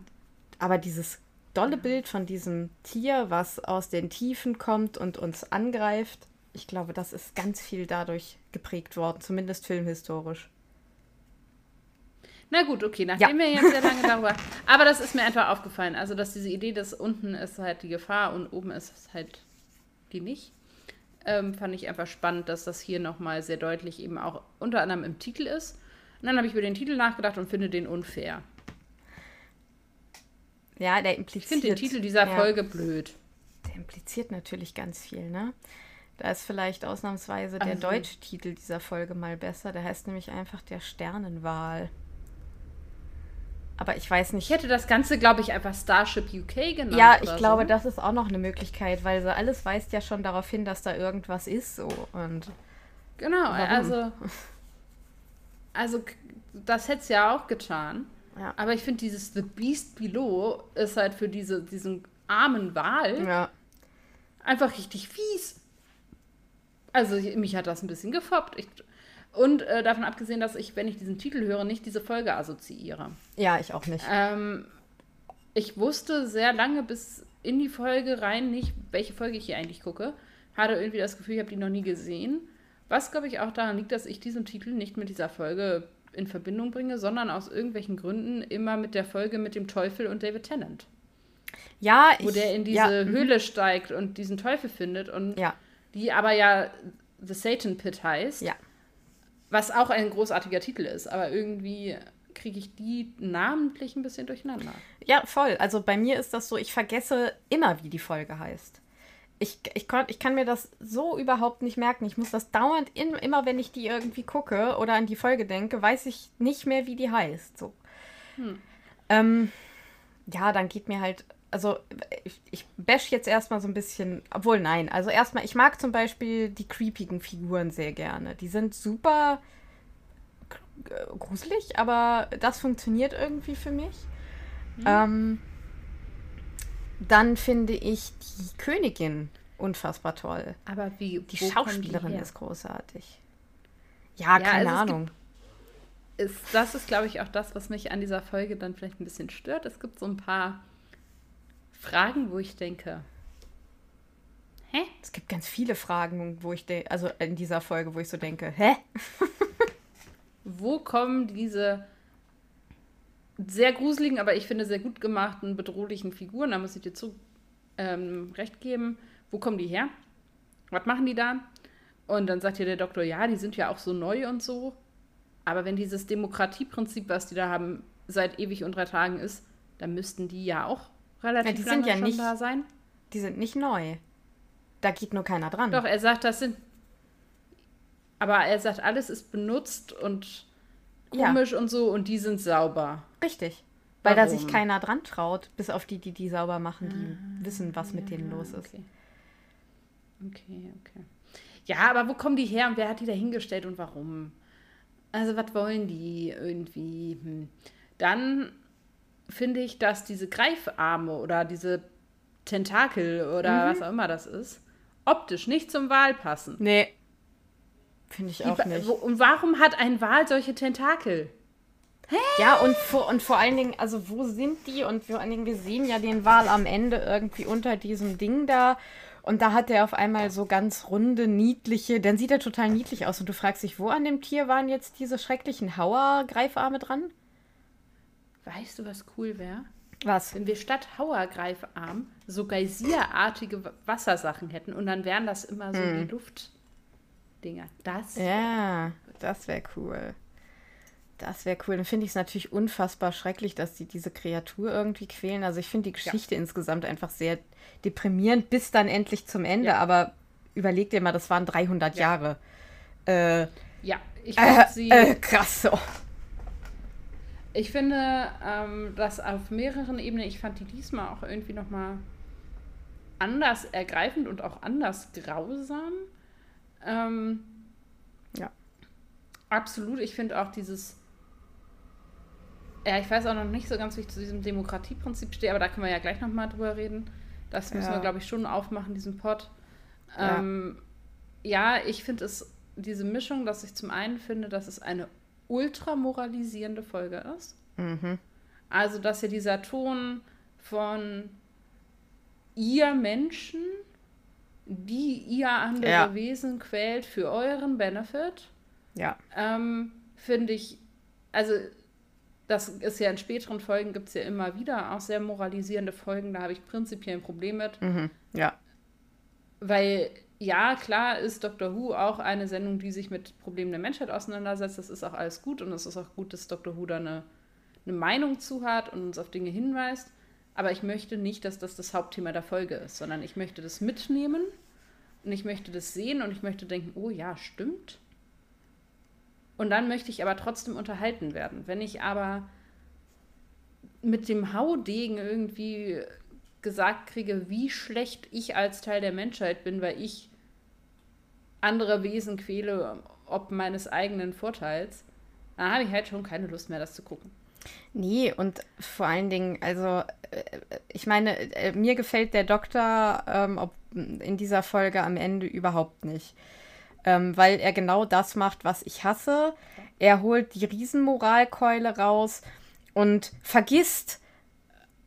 aber dieses dolle Bild von diesem Tier, was aus den Tiefen kommt und uns angreift, ich glaube, das ist ganz viel dadurch geprägt worden, zumindest filmhistorisch. Na gut, okay, nachdem ja. wir jetzt sehr lange darüber. Aber das ist mir einfach aufgefallen. Also, dass diese Idee, dass unten ist halt die Gefahr und oben ist halt die nicht. Ähm, fand ich einfach spannend, dass das hier nochmal sehr deutlich eben auch unter anderem im Titel ist. Und dann habe ich über den Titel nachgedacht und finde den unfair. Ja, der impliziert. Ich finde den Titel dieser ja, Folge blöd. Der impliziert natürlich ganz viel, ne? Da ist vielleicht ausnahmsweise der also. deutsche Titel dieser Folge mal besser. Der heißt nämlich einfach der Sternenwahl. Aber ich weiß nicht. Ich hätte das Ganze, glaube ich, einfach Starship UK genannt. Ja, ich glaube, so. das ist auch noch eine Möglichkeit, weil so alles weist ja schon darauf hin, dass da irgendwas ist. So. Und genau, warum? also. Also, das hätte es ja auch getan. Ja. Aber ich finde, dieses The Beast Below ist halt für diese, diesen armen Wal ja. einfach richtig fies. Also, mich hat das ein bisschen gefoppt. Ich, und äh, davon abgesehen, dass ich, wenn ich diesen Titel höre, nicht diese Folge assoziiere. Ja, ich auch nicht. Ähm, ich wusste sehr lange bis in die Folge rein nicht, welche Folge ich hier eigentlich gucke. Hatte irgendwie das Gefühl, ich habe die noch nie gesehen. Was, glaube ich, auch daran liegt, dass ich diesen Titel nicht mit dieser Folge in Verbindung bringe, sondern aus irgendwelchen Gründen immer mit der Folge mit dem Teufel und David Tennant. Ja, Wo ich, der in diese ja, mhm. Höhle steigt und diesen Teufel findet und ja. die aber ja The Satan Pit heißt. Ja. Was auch ein großartiger Titel ist, aber irgendwie kriege ich die namentlich ein bisschen durcheinander. Ja, voll. Also bei mir ist das so, ich vergesse immer, wie die Folge heißt. Ich, ich, kon, ich kann mir das so überhaupt nicht merken. Ich muss das dauernd, in, immer wenn ich die irgendwie gucke oder an die Folge denke, weiß ich nicht mehr, wie die heißt. So. Hm. Ähm, ja, dann geht mir halt, also ich, ich bash jetzt erstmal so ein bisschen, obwohl nein, also erstmal, ich mag zum Beispiel die creepigen Figuren sehr gerne. Die sind super gruselig, aber das funktioniert irgendwie für mich. Mhm. Ähm, dann finde ich die Königin unfassbar toll. Aber wie? Die Schauspielerin die ist großartig. Ja, ja keine also Ahnung. Ist, das ist, glaube ich, auch das, was mich an dieser Folge dann vielleicht ein bisschen stört. Es gibt so ein paar Fragen, wo ich denke, hä? Es gibt ganz viele Fragen, wo ich denke, also in dieser Folge, wo ich so denke, hä? wo kommen diese sehr gruseligen, aber ich finde sehr gut gemachten, bedrohlichen Figuren, da muss ich dir zu ähm, recht geben, wo kommen die her? Was machen die da? Und dann sagt hier der Doktor, ja, die sind ja auch so neu und so. Aber wenn dieses Demokratieprinzip, was die da haben, seit ewig und drei Tagen ist, dann müssten die ja auch relativ ja, die lange sind ja schon nicht, da sein. Die sind nicht neu. Da geht nur keiner dran. Doch, er sagt, das sind. Aber er sagt, alles ist benutzt und komisch ja. und so und die sind sauber. Richtig. Weil Warum? da sich keiner dran traut, bis auf die, die die sauber machen, die ah, wissen, was ja, mit denen los ist. Okay. okay, okay. Ja, aber wo kommen die her und wer hat die da hingestellt und warum? Also, was wollen die irgendwie? Hm. Dann finde ich, dass diese Greifarme oder diese Tentakel oder mhm. was auch immer das ist, optisch nicht zum Wal passen. Nee. Finde ich auch Die, nicht. Und warum hat ein Wal solche Tentakel? Hä? Ja, und vor, und vor allen Dingen, also wo sind die? Und vor allen Dingen, wir sehen ja den Wal am Ende irgendwie unter diesem Ding da. Und da hat er auf einmal so ganz runde, niedliche, dann sieht er total niedlich aus. Und du fragst dich, wo an dem Tier waren jetzt diese schrecklichen Hauer-Greifarme dran? Weißt du, was cool wäre? Was? Wenn wir statt Hauergreifarm so geysirartige Wassersachen hätten und dann wären das immer so hm. die Luftdinger. Das. Ja, das wäre cool. Das wäre cool. Dann finde ich es natürlich unfassbar schrecklich, dass sie diese Kreatur irgendwie quälen. Also ich finde die Geschichte ja. insgesamt einfach sehr deprimierend bis dann endlich zum Ende. Ja. Aber überleg dir mal, das waren 300 ja. Jahre. Äh, ja, ich äh, sie. Äh, krass so. Ich finde ähm, das auf mehreren Ebenen, ich fand die diesmal auch irgendwie nochmal anders ergreifend und auch anders grausam. Ähm, ja. Absolut. Ich finde auch dieses Ja, ich weiß auch noch nicht so ganz, wie ich zu diesem Demokratieprinzip stehe, aber da können wir ja gleich nochmal drüber reden. Das müssen ja. wir, glaube ich, schon aufmachen, diesen Pod. Ja, ähm, ja ich finde es, diese Mischung, dass ich zum einen finde, dass es eine ultramoralisierende Folge ist. Mhm. Also, dass hier dieser Ton von ihr Menschen, die ihr andere ja. Wesen quält für euren Benefit. Ja. Ähm, finde ich, also das ist ja in späteren Folgen gibt es ja immer wieder auch sehr moralisierende Folgen, da habe ich prinzipiell ein Problem mit. Mhm. Ja. Weil, ja, klar ist Doctor Who auch eine Sendung, die sich mit Problemen der Menschheit auseinandersetzt. Das ist auch alles gut und es ist auch gut, dass Doctor Who da eine, eine Meinung zu hat und uns auf Dinge hinweist. Aber ich möchte nicht, dass das das Hauptthema der Folge ist, sondern ich möchte das mitnehmen und ich möchte das sehen und ich möchte denken, oh ja, stimmt. Und dann möchte ich aber trotzdem unterhalten werden. Wenn ich aber mit dem Haudegen irgendwie gesagt kriege, wie schlecht ich als Teil der Menschheit bin, weil ich andere Wesen quäle, ob meines eigenen Vorteils, dann habe ich halt schon keine Lust mehr, das zu gucken. Nee, und vor allen Dingen, also äh, ich meine, äh, mir gefällt der Doktor ähm, ob, in dieser Folge am Ende überhaupt nicht. Ähm, weil er genau das macht, was ich hasse. Er holt die Riesenmoralkeule raus und vergisst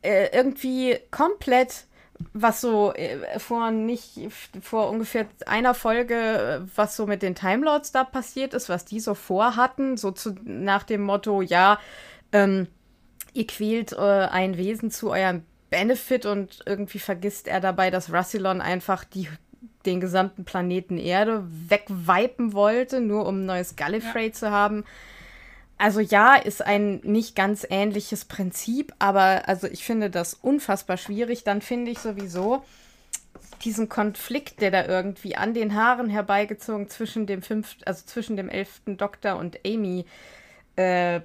äh, irgendwie komplett, was so äh, vor nicht vor ungefähr einer Folge, was so mit den Timelords da passiert ist, was die so vorhatten, so zu, nach dem Motto, ja, ähm, ihr quält äh, ein Wesen zu eurem Benefit und irgendwie vergisst er dabei, dass Rassilon einfach die, den gesamten Planeten Erde wegwipen wollte, nur um ein neues Gallifrey ja. zu haben. Also ja, ist ein nicht ganz ähnliches Prinzip, aber also ich finde das unfassbar schwierig. Dann finde ich sowieso diesen Konflikt, der da irgendwie an den Haaren herbeigezogen zwischen dem fünften, also zwischen dem elften Doktor und Amy äh,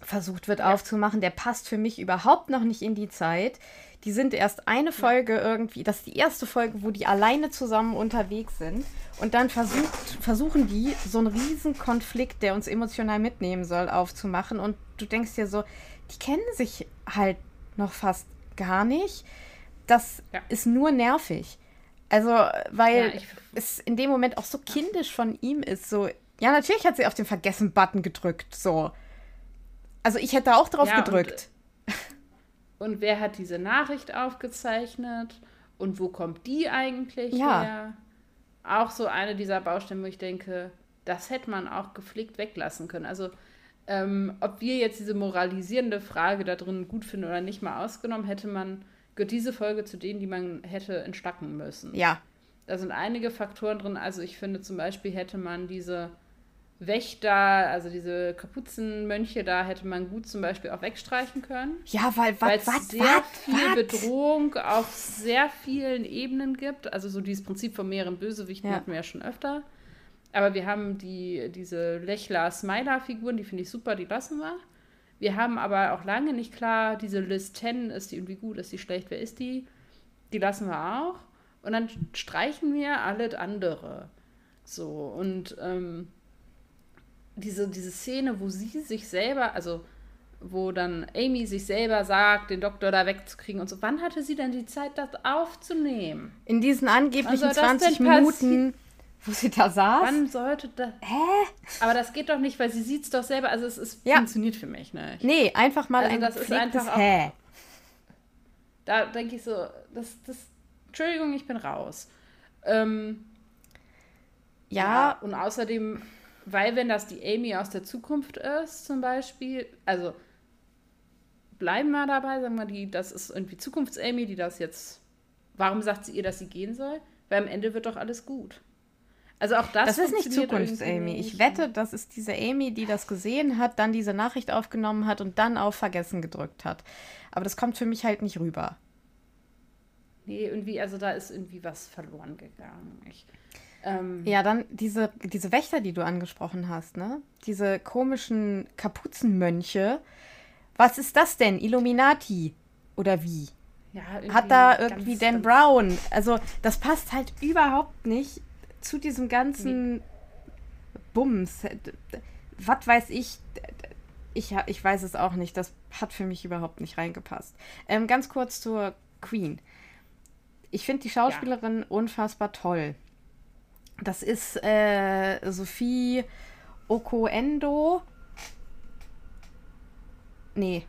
versucht wird ja. aufzumachen, der passt für mich überhaupt noch nicht in die Zeit. Die sind erst eine Folge irgendwie, das ist die erste Folge, wo die alleine zusammen unterwegs sind. Und dann versucht, versuchen die, so einen riesen Konflikt, der uns emotional mitnehmen soll, aufzumachen. Und du denkst dir so, die kennen sich halt noch fast gar nicht. Das ja. ist nur nervig. Also, weil ja, es in dem Moment auch so kindisch von ihm ist. So, ja, natürlich hat sie auf den Vergessen-Button gedrückt. So. Also ich hätte auch drauf ja, gedrückt. Und, und, wer hat diese Nachricht aufgezeichnet? Und wo kommt die eigentlich ja. her? Auch so eine dieser Baustellen, wo ich denke, das hätte man auch gepflegt weglassen können. Also ähm, ob wir jetzt diese moralisierende Frage da drin gut finden oder nicht mal ausgenommen, hätte man, gehört diese Folge zu denen, die man hätte entstacken müssen. Ja. Da sind einige Faktoren drin. Also ich finde zum Beispiel hätte man diese Wächter, also diese Kapuzenmönche, da hätte man gut zum Beispiel auch wegstreichen können. Ja, weil es sehr wat, viel wat? Bedrohung auf sehr vielen Ebenen gibt. Also so dieses Prinzip von mehreren Bösewichten ja. hatten wir ja schon öfter. Aber wir haben die, diese Lechler-Smiler-Figuren, die finde ich super, die lassen wir. Wir haben aber auch lange nicht klar, diese Liz 10, ist die irgendwie gut, ist die schlecht, wer ist die? Die lassen wir auch. Und dann streichen wir alles andere. So, und ähm, diese, diese Szene, wo sie sich selber, also wo dann Amy sich selber sagt, den Doktor da wegzukriegen und so. Wann hatte sie denn die Zeit, das aufzunehmen? In diesen angeblichen 20 Minuten, wo sie da saß? Wann sollte das? Hä? Aber das geht doch nicht, weil sie sieht es doch selber. Also es, es ja. funktioniert für mich nicht. Nee, einfach mal also ein das ist einfach auch, Hä. Da denke ich so, das, das, Entschuldigung, ich bin raus. Ähm, ja. ja. Und außerdem weil wenn das die Amy aus der Zukunft ist, zum Beispiel, also bleiben wir dabei, sagen wir, die, das ist irgendwie Zukunfts-Amy, die das jetzt, warum sagt sie ihr, dass sie gehen soll? Weil am Ende wird doch alles gut. Also auch das, das ist nicht Zukunfts-Amy. Ich wette, das ist diese Amy, die das gesehen hat, dann diese Nachricht aufgenommen hat und dann auf Vergessen gedrückt hat. Aber das kommt für mich halt nicht rüber. Nee, irgendwie, also da ist irgendwie was verloren gegangen. Ich, ähm, ja, dann diese, diese Wächter, die du angesprochen hast, ne? Diese komischen Kapuzenmönche. Was ist das denn? Illuminati? Oder wie? Ja, Hat da irgendwie Dan Brown? Also, das passt halt überhaupt nicht zu diesem ganzen wie? Bums. Was weiß ich. ich, ich weiß es auch nicht. Das hat für mich überhaupt nicht reingepasst. Ähm, ganz kurz zur Queen. Ich finde die Schauspielerin ja. unfassbar toll. Das ist äh, Sophie Okoendo. Nee.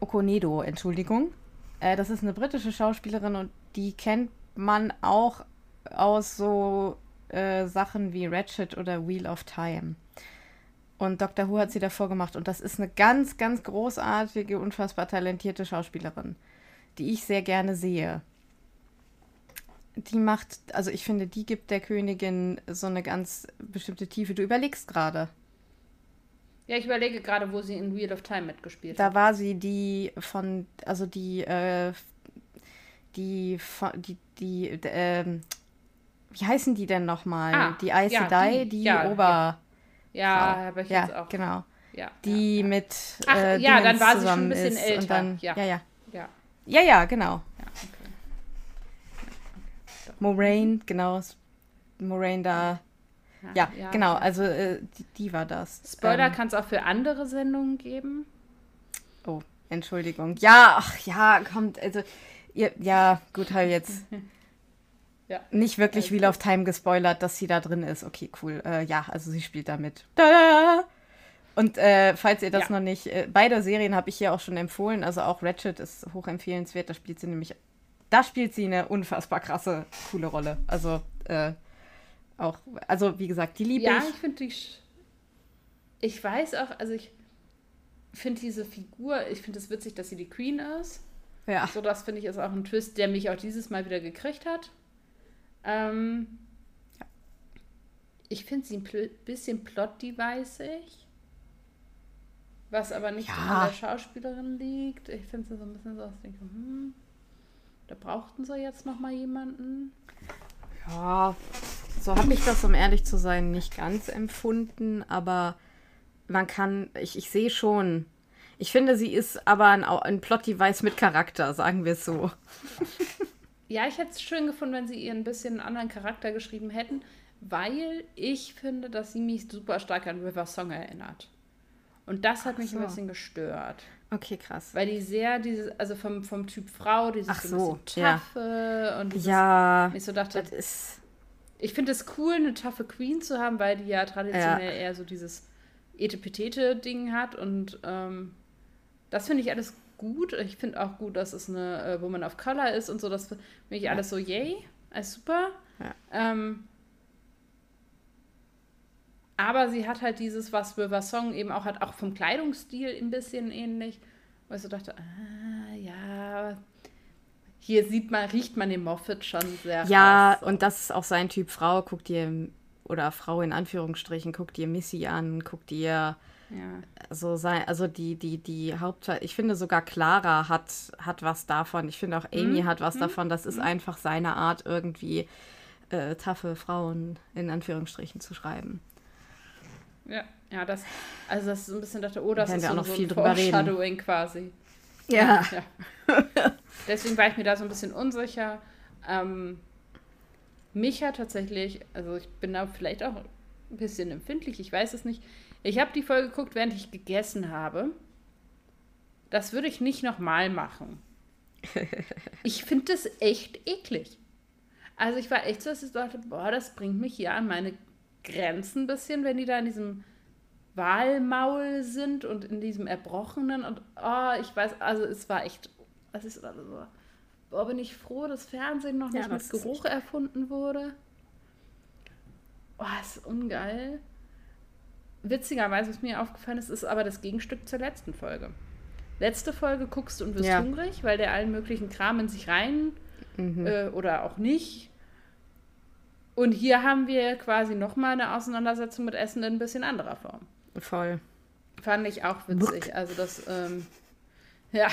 Okonedo, Entschuldigung. Äh, das ist eine britische Schauspielerin und die kennt man auch aus so äh, Sachen wie Ratchet oder Wheel of Time. Und Dr. Who hat sie davor gemacht. Und das ist eine ganz, ganz großartige, unfassbar talentierte Schauspielerin, die ich sehr gerne sehe. Die macht, also ich finde, die gibt der Königin so eine ganz bestimmte Tiefe. Du überlegst gerade. Ja, ich überlege gerade, wo sie in Wheel of Time mitgespielt da hat. Da war sie die von, also die, äh, die, die, die, äh, wie heißen die denn nochmal? Ah, die Aes ja, Sedai, die, die ja, Ober. Ja, ja habe ich ja, jetzt auch. genau. Ja, die mit. Ach, äh, ja, dann war sie schon ein bisschen älter. Dann, ja. Ja, ja. ja. Ja, ja, genau. Moraine, genau. Moraine da. Ja, ja genau, also äh, die, die, war das. Spoiler ähm, kann es auch für andere Sendungen geben. Oh, Entschuldigung. Ja, ach ja, kommt, also, ihr, ja, gut, halt jetzt. Ja. Nicht wirklich also Wheel of Time gespoilert, dass sie da drin ist. Okay, cool. Äh, ja, also sie spielt damit. Da! Und äh, falls ihr das ja. noch nicht, äh, beide Serien habe ich hier auch schon empfohlen. Also auch Ratchet ist hochempfehlenswert. Da spielt sie nämlich, da spielt sie eine unfassbar krasse, coole Rolle. Also äh, auch, also wie gesagt, die liebe ja, ich. Ja, ich finde die, ich weiß auch, also ich finde diese Figur, ich finde es witzig, dass sie die Queen ist. Ja. So, das finde ich ist auch ein Twist, der mich auch dieses Mal wieder gekriegt hat. Ähm, ja. Ich finde sie ein pl bisschen plot-deviceig. Was aber nicht ja. an der Schauspielerin liegt. Ich finde sie so ein bisschen so, ich denke, hm, da brauchten sie jetzt noch mal jemanden. Ja, so habe ich das, um ehrlich zu sein, nicht ganz empfunden, aber man kann, ich, ich sehe schon. Ich finde, sie ist aber ein, ein Plot-Device mit Charakter, sagen wir es so. Ja, ich hätte es schön gefunden, wenn sie ihr ein bisschen einen anderen Charakter geschrieben hätten, weil ich finde, dass sie mich super stark an River Song erinnert. Und das hat mich so. ein bisschen gestört. Okay, krass. Weil die sehr, dieses, also vom, vom Typ Frau, dieses Ach so, bisschen taffe ja. und dieses, ja, ich so dachte, das ist ich finde es cool, eine taffe Queen zu haben, weil die ja traditionell ja. eher so dieses Etepetete-Ding hat und ähm, das finde ich alles gut. Ich finde auch gut, dass es eine äh, Woman of Color ist und so. Das finde ich ja. alles so yay, alles super. Ja. Ähm, aber sie hat halt dieses, was River Song eben auch hat, auch vom Kleidungsstil ein bisschen ähnlich. Wo ich so dachte, ah, ja, hier sieht man, riecht man den Moffat schon sehr Ja, raus. und das ist auch sein Typ Frau. Guckt ihr, oder Frau in Anführungsstrichen, guckt ihr Missy an, guckt ihr ja. So sein, also die, die, die Haupt, ich finde sogar Clara hat, hat was davon. Ich finde auch Amy mhm. hat was mhm. davon. Das ist mhm. einfach seine Art, irgendwie äh, taffe Frauen in Anführungsstrichen zu schreiben. Ja, ja, das, also das ist ein bisschen dachte, oh, das ist so, noch so viel ein Foreshadowing quasi. Ja. ja. Deswegen war ich mir da so ein bisschen unsicher. Ähm, mich hat tatsächlich, also ich bin da vielleicht auch ein bisschen empfindlich, ich weiß es nicht. Ich habe die Folge geguckt, während ich gegessen habe. Das würde ich nicht nochmal machen. Ich finde das echt eklig. Also ich war echt so, dass ich dachte, boah, das bringt mich hier an meine Grenzen ein bisschen, wenn die da in diesem Walmaul sind und in diesem Erbrochenen und oh, ich weiß, also es war echt, was ist also so, boah, bin ich froh, dass Fernsehen noch nicht ja, mit Geruch erfunden wurde. Oh, ist ungeil. Witzigerweise, was mir aufgefallen ist, ist aber das Gegenstück zur letzten Folge. Letzte Folge guckst du und wirst ja. hungrig, weil der allen möglichen Kram in sich rein mhm. äh, oder auch nicht. Und hier haben wir quasi nochmal eine Auseinandersetzung mit Essen in ein bisschen anderer Form. Voll. Fand ich auch witzig. Also das, ähm, ja,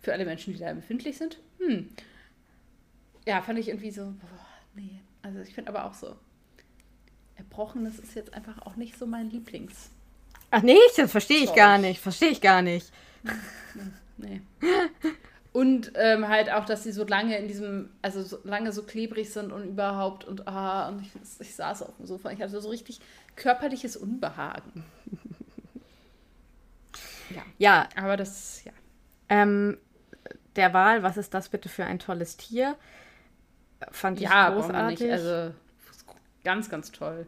für alle Menschen, die da empfindlich sind. Hm. Ja, fand ich irgendwie so, boah, nee. Also ich finde aber auch so, Erbrochenes ist jetzt einfach auch nicht so mein Lieblings. Ach nee, das verstehe ich gar nicht. Verstehe ich gar nicht. Nee. Und ähm, halt auch, dass sie so lange in diesem, also so lange so klebrig sind und überhaupt und ah, und ich, ich saß auf dem Sofa. Ich hatte so richtig körperliches Unbehagen. Ja. Ja, Aber das, ja. ähm, der Wahl, was ist das bitte für ein tolles Tier? Fand ich Ja, großartig. nicht. Also ganz, ganz toll.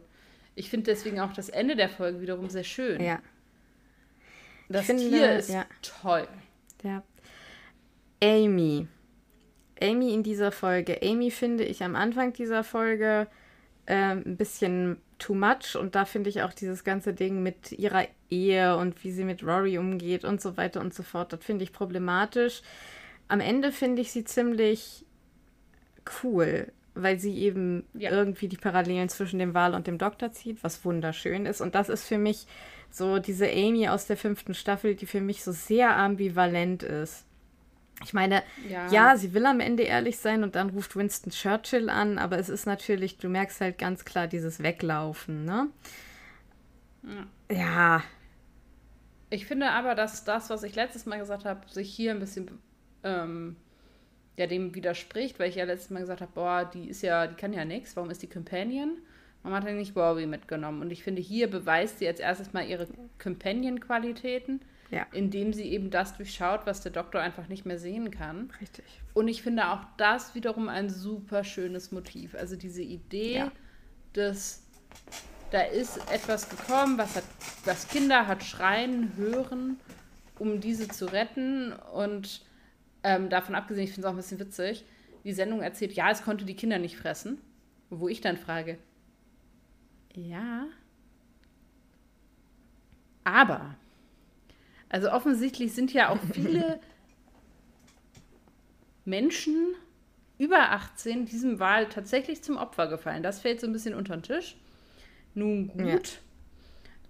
Ich finde deswegen auch das Ende der Folge wiederum sehr schön. ja, das finde, Tier ist ja. toll. ja. Amy. Amy in dieser Folge. Amy finde ich am Anfang dieser Folge ähm, ein bisschen too much und da finde ich auch dieses ganze Ding mit ihrer Ehe und wie sie mit Rory umgeht und so weiter und so fort, das finde ich problematisch. Am Ende finde ich sie ziemlich cool, weil sie eben Ja. irgendwie die Parallelen zwischen dem Wal und dem Doktor zieht, was wunderschön ist. Und das ist für mich so diese Amy aus der fünften Staffel, die für mich so sehr ambivalent ist. Ich meine, Ja. ja, sie will am Ende ehrlich sein und dann ruft Winston Churchill an, aber es ist natürlich, du merkst halt ganz klar dieses Weglaufen, ne? Ja, Ich finde aber, dass das, was ich letztes Mal gesagt habe, sich hier ein bisschen ähm, ja, dem widerspricht, weil ich ja letztes Mal gesagt habe, boah, die ist ja, die kann ja nichts, warum ist die Companion? Warum hat er nicht Rory mitgenommen? Und ich finde, hier beweist sie als erstes mal ihre Companion-Qualitäten, ja, indem sie eben das durchschaut, was der Doktor einfach nicht mehr sehen kann. richtig. Und ich finde auch das wiederum ein super schönes Motiv. Also diese Idee, Ja. dass da ist etwas gekommen, was, hat, was Kinder hat schreien hören, um diese zu retten. Und ähm, davon abgesehen, ich finde es auch ein bisschen witzig, die Sendung erzählt, ja, es konnte die Kinder nicht fressen. Wo ich dann frage, ja, aber, also offensichtlich sind ja auch viele Menschen über 18 diesem Wahl tatsächlich zum Opfer gefallen. Das fällt so ein bisschen unter den Tisch. Nun gut.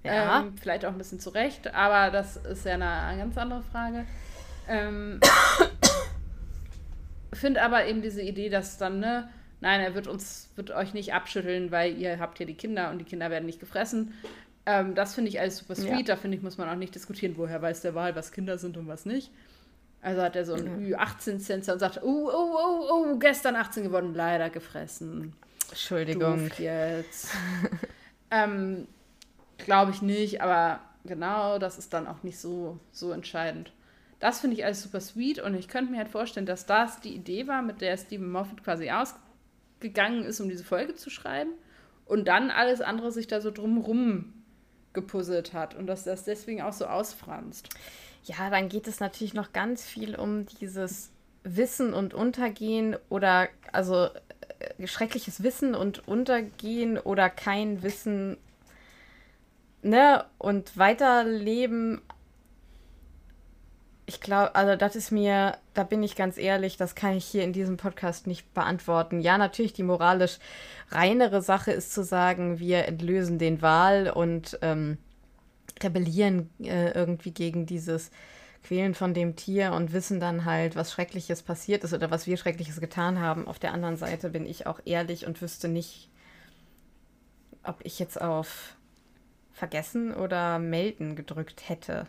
Ja. Ähm, vielleicht auch ein bisschen zurecht, aber das ist ja eine, eine ganz andere Frage. Ähm, Finde aber eben diese Idee, dass dann, ne, nein, er wird uns, wird euch nicht abschütteln, weil ihr habt ja die Kinder und die Kinder werden nicht gefressen. Ähm, das finde ich alles super sweet. Ja. Da finde ich, muss man auch nicht diskutieren, woher weiß der Wahl, was Kinder sind und was nicht. Also hat er so einen Ü18-Sensor und sagt, oh, oh, oh, oh, gestern 18 geworden, leider gefressen. Entschuldigung. Doof jetzt. ähm, Glaube ich nicht, aber genau, das ist dann auch nicht so, so entscheidend. Das finde ich alles super sweet und ich könnte mir halt vorstellen, dass das die Idee war, mit der Stephen Moffat quasi ausgegangen ist, um diese Folge zu schreiben und dann alles andere sich da so drumrum gepuzzelt hat und dass das deswegen auch so ausfranst. Ja, dann geht es natürlich noch ganz viel um dieses Wissen und Untergehen oder also äh, schreckliches Wissen und Untergehen oder kein Wissen, ne? Und weiterleben. Ich glaube, also das ist mir, da bin ich ganz ehrlich, das kann ich hier in diesem Podcast nicht beantworten. Ja, natürlich die moralisch reinere Sache ist zu sagen, wir entlösen den Wal und ähm, rebellieren äh, irgendwie gegen dieses Quälen von dem Tier und wissen dann halt, was Schreckliches passiert ist oder was wir Schreckliches getan haben. Auf der anderen Seite bin ich auch ehrlich und wüsste nicht, ob ich jetzt auf Vergessen oder Melden gedrückt hätte.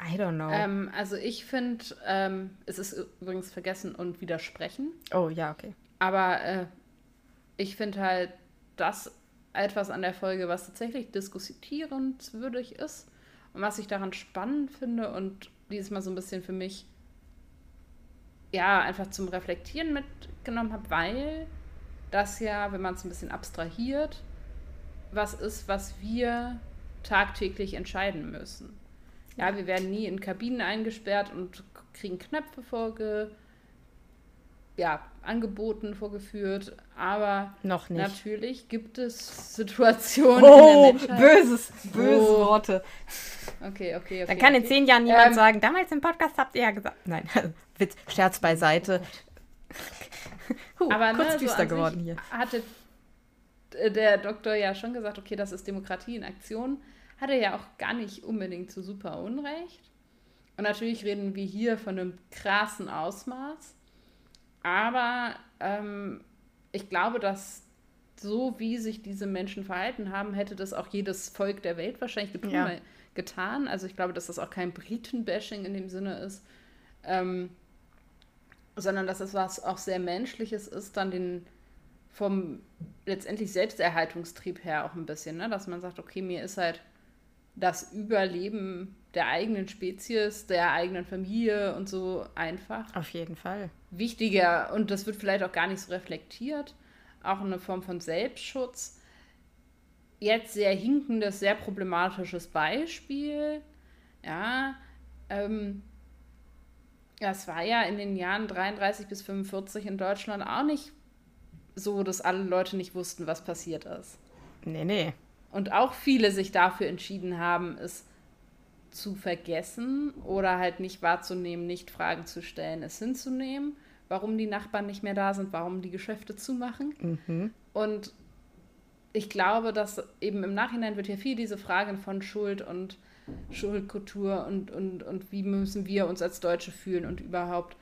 I don't know. Ähm, also ich finde, ähm, es ist übrigens vergessen und widersprechen. oh, ja, okay. Aber äh, ich finde halt das etwas an der Folge, was tatsächlich diskutierenswürdig ist und was ich daran spannend finde und dieses Mal so ein bisschen für mich ja einfach zum Reflektieren mitgenommen habe, weil das ja, wenn man es ein bisschen abstrahiert, was ist, was wir tagtäglich entscheiden müssen. Ja, wir werden nie in Kabinen eingesperrt und kriegen Knöpfe vorge ja, angeboten, vorgeführt, aber Noch nicht. natürlich gibt es Situationen Oh, in böses, böse wo- Worte. Okay, okay, okay. Dann kann in okay. zehn Jahren niemand Ähm, sagen, damals im Podcast habt ihr ja gesagt. Nein, Witz, Scherz beiseite. Huh, Aber kurz ne, so düster an geworden hier. hatte äh, der Doktor ja schon gesagt, okay, das ist Demokratie in Aktion. Hat er ja auch gar nicht unbedingt zu super Unrecht. Und natürlich reden wir hier von einem krassen Ausmaß. Aber ähm, ich glaube, dass so wie sich diese Menschen verhalten haben, hätte das auch jedes Volk der Welt wahrscheinlich getun, Ja. getan. Also ich glaube, dass das auch kein Briten-Bashing in dem Sinne ist. Ähm, sondern dass es was auch sehr Menschliches ist, dann den vom letztendlich Selbsterhaltungstrieb her auch ein bisschen, ne? dass man sagt, okay, mir ist halt das Überleben der eigenen Spezies, der eigenen Familie und so einfach. Auf jeden Fall. Wichtiger und das wird vielleicht auch gar nicht so reflektiert, auch eine Form von Selbstschutz. Jetzt sehr hinkendes, sehr problematisches Beispiel. Ja, ähm, das war ja in den Jahren 33 bis 45 in Deutschland auch nicht so, dass alle Leute nicht wussten, was passiert ist. Nee, nee. Und auch viele sich dafür entschieden haben, es zu vergessen oder halt nicht wahrzunehmen, nicht Fragen zu stellen, es hinzunehmen, warum die Nachbarn nicht mehr da sind, warum die Geschäfte zumachen. Mhm. Und ich glaube, dass eben im Nachhinein wird ja viel diese Fragen von Schuld und Schuldkultur und, und, und wie müssen wir uns als Deutsche fühlen und überhaupt.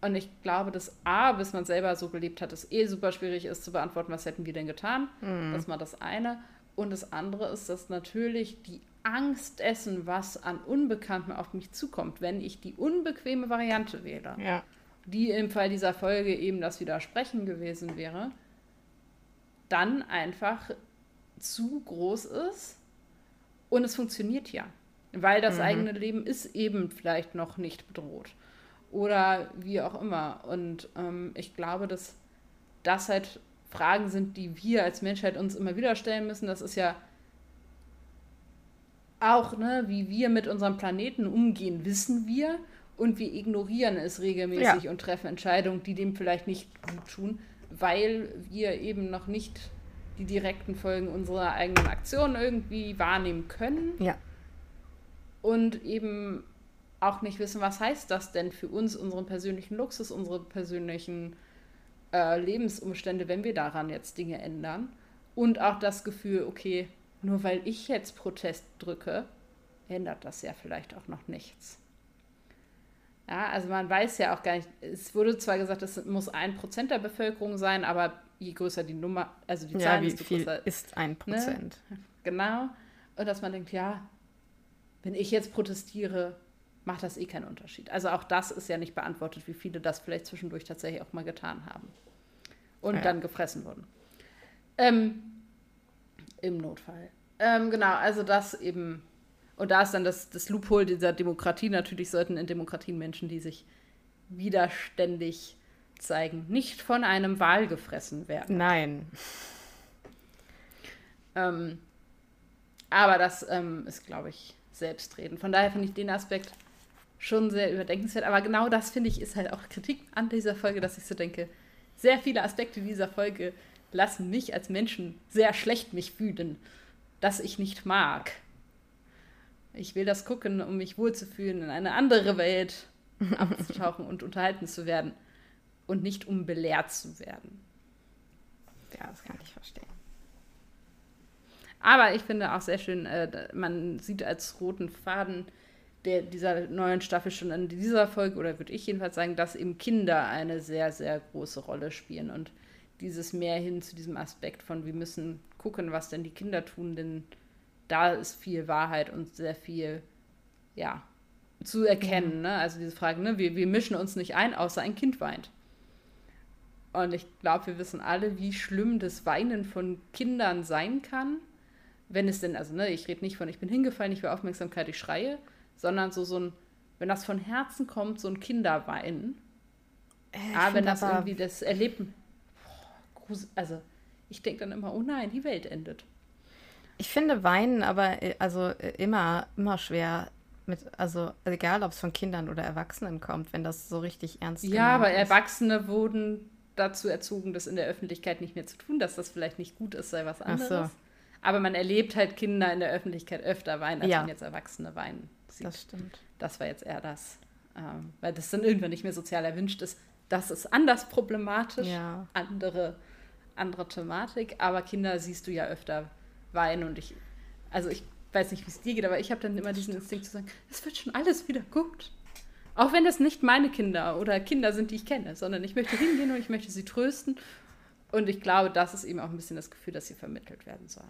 Und ich glaube, dass A, bis man selber so gelebt hat, es eh super schwierig ist zu beantworten, was hätten wir denn getan. Mhm. Das ist mal das eine. Und das andere ist, dass natürlich die Angst dessen, was an Unbekanntem auf mich zukommt, wenn ich die unbequeme Variante wähle, ja. die im Fall dieser Folge eben das Widersprechen gewesen wäre, dann einfach zu groß ist und es funktioniert ja. Weil das mhm. eigene Leben ist eben vielleicht noch nicht bedroht. Oder wie auch immer. Und ähm, ich glaube, dass das halt Fragen sind, die wir als Menschheit uns immer wieder stellen müssen. Das ist ja auch, ne, wie wir mit unserem Planeten umgehen, wissen wir. Und wir ignorieren es regelmäßig ja. und treffen Entscheidungen, die dem vielleicht nicht gut tun, weil wir eben noch nicht die direkten Folgen unserer eigenen Aktionen irgendwie wahrnehmen können. Ja und eben auch nicht wissen, was heißt das denn für uns, unseren persönlichen Luxus, unsere persönlichen äh, Lebensumstände, wenn wir daran jetzt Dinge ändern. Und auch das Gefühl, okay, nur weil ich jetzt Protest drücke, ändert das ja vielleicht auch noch nichts. Ja, also man weiß ja auch gar nicht, es wurde zwar gesagt, es muss ein Prozent der Bevölkerung sein, aber je größer die Nummer, also die Zahl, ja, wie viel größer, ist ein ne? Prozent. Ne? Genau. Und dass man denkt, ja, wenn ich jetzt protestiere, macht das eh keinen Unterschied. Also auch das ist ja nicht beantwortet, wie viele das vielleicht zwischendurch tatsächlich auch mal getan haben und ja. dann gefressen wurden. Ähm, Im Notfall. Ähm, genau, also das eben. Und da ist dann das, das Loophole dieser Demokratie. Natürlich sollten in Demokratien Menschen, die sich widerständig zeigen, nicht von einem Wal gefressen werden. Nein. Ähm, aber das ähm, ist, glaube ich, selbst reden. Von daher finde ich den Aspekt schon sehr überdenkenswert. Aber genau das finde ich ist halt auch Kritik an dieser Folge, dass ich so denke, sehr viele Aspekte dieser Folge lassen mich als Menschen sehr schlecht mich fühlen, dass ich nicht mag. Ich will das gucken, um mich wohlzufühlen, in eine andere Welt abzutauchen und unterhalten zu werden und nicht um belehrt zu werden. Ja, das kann ich verstehen. Aber ich finde auch sehr schön, äh, man sieht als roten Faden der, dieser neuen Staffel schon in dieser Folge, oder würde ich jedenfalls sagen, dass eben Kinder eine sehr, sehr große Rolle spielen und dieses mehr hin zu diesem Aspekt von, wir müssen gucken, was denn die Kinder tun, denn da ist viel Wahrheit und sehr viel, ja, zu erkennen. Ne? Also diese Frage, ne? wir, wir mischen uns nicht ein, außer ein Kind weint. Und ich glaube, wir wissen alle, wie schlimm das Weinen von Kindern sein kann wenn es denn, also ne, ich rede nicht von, ich bin hingefallen, ich will Aufmerksamkeit, ich schreie, sondern so, so ein, wenn das von Herzen kommt, so ein Kinderweinen. Äh, aber wenn das irgendwie das Erleben, also ich denke dann immer, oh nein, die Welt endet. Ich finde Weinen aber äh, also äh, immer, immer schwer mit, also egal ob es von Kindern oder Erwachsenen kommt, wenn das so richtig ernst ist. Ja, aber Erwachsene wurden dazu erzogen, das in der Öffentlichkeit nicht mehr zu tun, dass das vielleicht nicht gut ist, sei was anderes. So. Aber man erlebt halt Kinder in der Öffentlichkeit öfter weinen, als ja. man jetzt Erwachsene weinen sieht. Das stimmt. Das war jetzt eher das. Ähm, weil das dann irgendwann nicht mehr sozial erwünscht ist. Das ist anders problematisch, ja. andere, andere Thematik. Aber Kinder siehst du ja öfter weinen und ich, also ich weiß nicht, wie es dir geht, aber ich habe dann immer diesen Instinkt zu sagen, es wird schon alles wieder gut. Auch wenn das nicht meine Kinder oder Kinder sind, die ich kenne, sondern ich möchte hingehen und ich möchte sie trösten. Und ich glaube, das ist eben auch ein bisschen das Gefühl, dass sie vermittelt werden soll.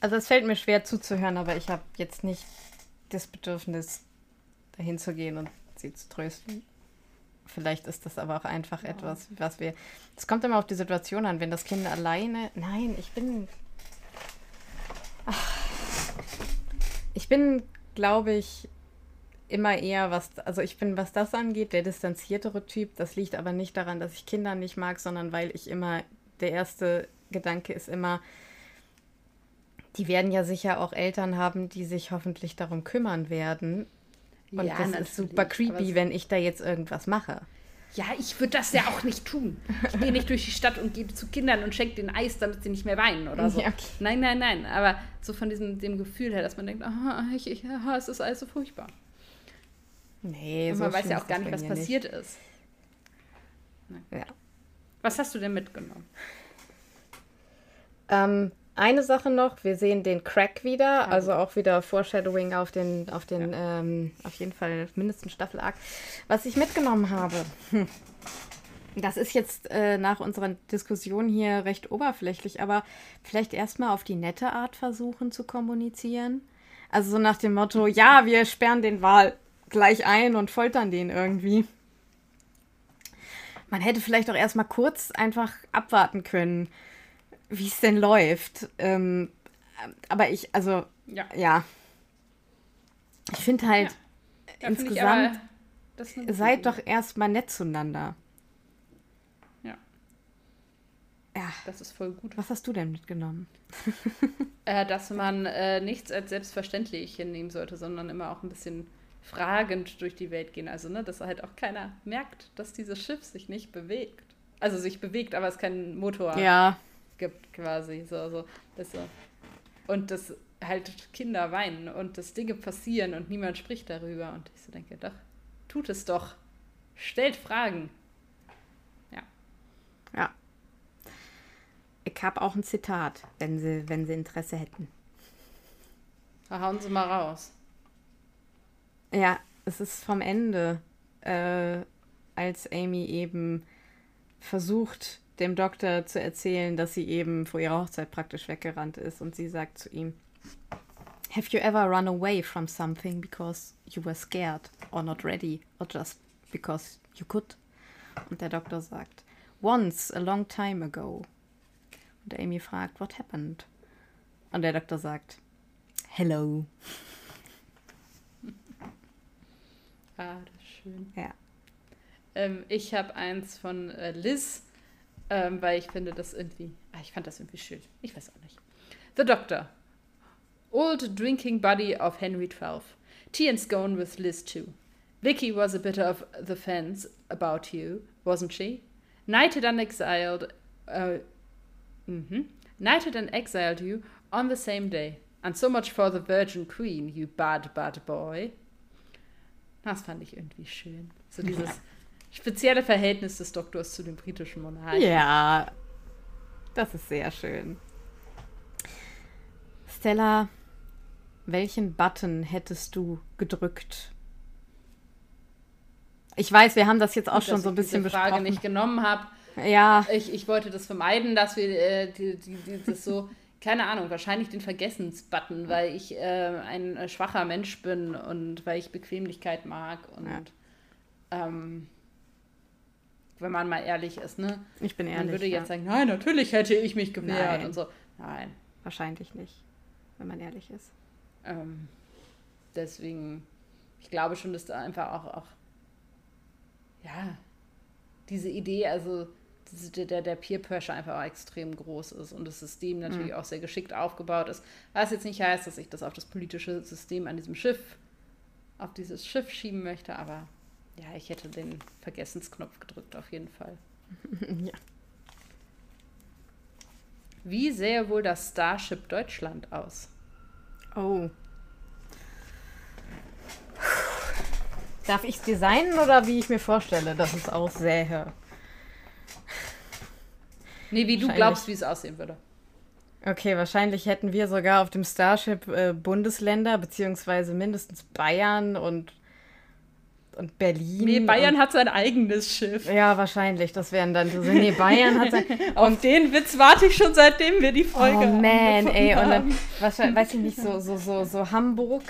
Also es fällt mir schwer zuzuhören, aber ich habe jetzt nicht das Bedürfnis, dahin zu gehen und sie zu trösten. Vielleicht ist das aber auch einfach ja. etwas, was wir. Es kommt immer auf die Situation an, wenn das Kind alleine. Nein, ich bin. Ach, ich bin, glaube ich, immer eher was, also ich bin, was das angeht, der distanziertere Typ. Das liegt aber nicht daran, dass ich Kinder nicht mag, sondern weil ich immer, der erste Gedanke ist immer, die werden ja sicher auch Eltern haben, die sich hoffentlich darum kümmern werden. Und ja, das ist super creepy, wenn ich da jetzt irgendwas mache. Ja, ich würde das ja auch nicht tun. Ich gehe nicht durch die Stadt und gebe zu Kindern und schenke den Eis, damit sie nicht mehr weinen oder so. Ja, okay. Nein, nein, nein. Aber so von diesem dem Gefühl her, dass man denkt, aha, ich, ich, aha, es ist alles so furchtbar. Nee, und so man weiß ja auch gar nicht, was passiert nicht. ist. Ja. Was hast du denn mitgenommen? Ähm, eine Sache noch, wir sehen den Crack wieder, also auch wieder Foreshadowing auf den, auf den, ja. ähm, auf jeden Fall mindestens Staffel Arc. Was ich mitgenommen habe, hm, das ist jetzt äh, nach unserer Diskussion hier recht oberflächlich, aber vielleicht erstmal auf die nette Art versuchen zu kommunizieren. Also so nach dem Motto, ja, wir sperren den Wal gleich ein und foltern den irgendwie. Man hätte vielleicht auch erstmal kurz einfach abwarten können wie es denn läuft. Ähm, aber ich, also, ja. ja. Ich finde halt ja. insgesamt, ich seid doch erstmal nett zueinander. Ja. Ja. Das ist voll gut. Was hast du denn mitgenommen? äh, dass man äh, nichts als selbstverständlich hinnehmen sollte, sondern immer auch ein bisschen fragend durch die Welt gehen. Also, ne, dass halt auch keiner merkt, dass dieses Schiff sich nicht bewegt. Also sich bewegt, aber es keinen Motor ja gibt, quasi. So, so, das so. Und dass halt Kinder weinen und dass Dinge passieren und niemand spricht darüber. Und ich so denke, doch, tut es doch. Stellt Fragen. Ja. Ja. Ich habe auch ein Zitat, wenn Sie, wenn Sie Interesse hätten. hauen Sie mal raus. Ja, es ist vom Ende, äh, als Amy eben versucht, dem Doktor zu erzählen, dass sie eben vor ihrer Hochzeit praktisch weggerannt ist. Und sie sagt zu ihm, Have you ever run away from something because you were scared or not ready or just because you could? Und der Doktor sagt, Once, a long time ago. Und Amy fragt, What happened? Und der Doktor sagt, Hello. Ah, das ist schön. Ja. Ähm, ich habe eins von äh, Liz ähm, weil ich finde das irgendwie, ah, ich fand das irgendwie schön. Ich weiß auch nicht. The Doctor. Old drinking buddy of Henry XII. Tea and scone with Liz too. Vicky was a bit of the fence about you, wasn't she? Knighted and exiled, uh, mm -hmm. knighted and exiled you on the same day. And so much for the Virgin Queen, you bad, bad boy. Das fand ich irgendwie schön. So dieses, ja spezielle Verhältnis des Doktors zu dem britischen Monarchen. Ja, das ist sehr schön. Stella, welchen Button hättest du gedrückt? Ich weiß, wir haben das jetzt auch Gut, schon so ein bisschen besprochen. Frage nicht genommen habe. Ja. Ich, ich wollte das vermeiden, dass wir äh, die, die, die, das so, keine Ahnung, wahrscheinlich den Vergessensbutton, weil ich äh, ein äh, schwacher Mensch bin und weil ich Bequemlichkeit mag und ja. ähm, wenn man mal ehrlich ist, ne? Ich bin ehrlich. Man würde ja. jetzt sagen, nein, natürlich hätte ich mich gewehrt nein. und so. Nein. Wahrscheinlich nicht, wenn man ehrlich ist. Ähm, deswegen, ich glaube schon, dass da einfach auch, auch ja, diese Idee, also der, der Peer Pressure einfach auch extrem groß ist und das System natürlich mhm. auch sehr geschickt aufgebaut ist. Was jetzt nicht heißt, dass ich das auf das politische System an diesem Schiff, auf dieses Schiff schieben möchte, aber ja, ich hätte den Vergessensknopf gedrückt, auf jeden Fall. ja. Wie sähe wohl das Starship Deutschland aus? Oh. Darf ich es designen oder wie ich mir vorstelle, dass es aussähe? Nee, wie du glaubst, wie es aussehen würde. Okay, wahrscheinlich hätten wir sogar auf dem Starship äh, Bundesländer, beziehungsweise mindestens Bayern und und Berlin. Nee, Bayern hat sein eigenes Schiff. Ja, wahrscheinlich. Das wären dann so. Nee, Bayern hat sein. Auf den Witz warte ich schon, seitdem wir die Folge Oh man, ey. Und dann, wahrscheinlich, weiß ich nicht, so, so, so, so Hamburg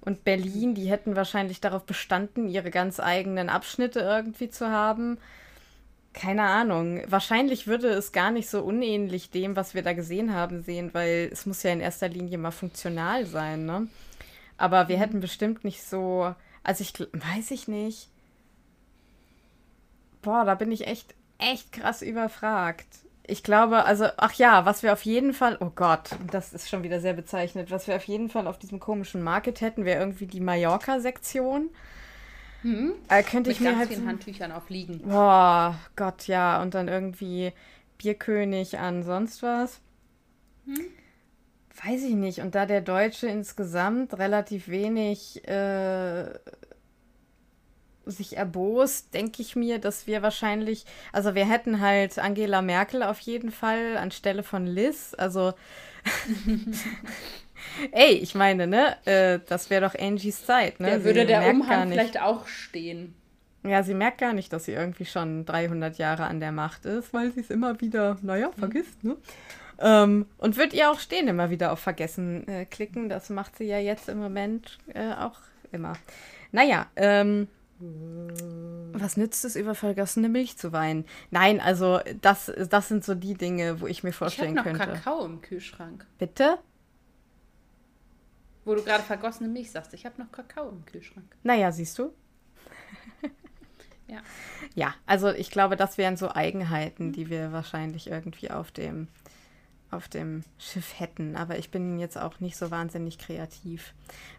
und Berlin, die hätten wahrscheinlich darauf bestanden, ihre ganz eigenen Abschnitte irgendwie zu haben. Keine Ahnung. Wahrscheinlich würde es gar nicht so unähnlich dem, was wir da gesehen haben, sehen, weil es muss ja in erster Linie mal funktional sein, ne? Aber wir mhm. hätten bestimmt nicht so Also ich weiß ich nicht. Boah, da bin ich echt, echt krass überfragt. Ich glaube, also, ach ja, was wir auf jeden Fall, oh Gott, das ist schon wieder sehr bezeichnet, was wir auf jeden Fall auf diesem komischen Market hätten, wäre irgendwie die Mallorca-Sektion. Hm? Äh, könnte ich Mit mir ganz halt. vielen Handtüchern aufliegen. Boah, Gott, ja. Und dann irgendwie Bierkönig an sonst was. Weiß ich nicht. Und da der Deutsche insgesamt relativ wenig äh, sich erbost, denke ich mir, dass wir wahrscheinlich, also wir hätten halt Angela Merkel auf jeden Fall anstelle von Liz. Also, ey, ich meine, ne, äh, das wäre doch Angies Zeit, ne? Sie würde der Umhang vielleicht auch stehen. ja, sie merkt gar nicht, dass sie irgendwie schon 300 Jahre an der Macht ist, weil sie es immer wieder, naja, vergisst, ne? Ähm, und wird ihr auch stehen immer wieder auf Vergessen äh, klicken. Das macht sie ja jetzt im Moment äh, auch immer. Naja, ähm, was nützt es, über vergossene Milch zu weinen? Nein, also das, das sind so die Dinge, wo ich mir Ich habe vorstellen noch könnte. Kakao im Kühlschrank. Bitte? Wo du gerade vergossene Milch sagst. Ich habe noch Kakao im Kühlschrank. Naja, siehst du? Ja. Ja, also ich glaube, das wären so Eigenheiten, die wir wahrscheinlich irgendwie auf dem, auf dem Schiff hätten. Aber ich bin jetzt auch nicht so wahnsinnig kreativ.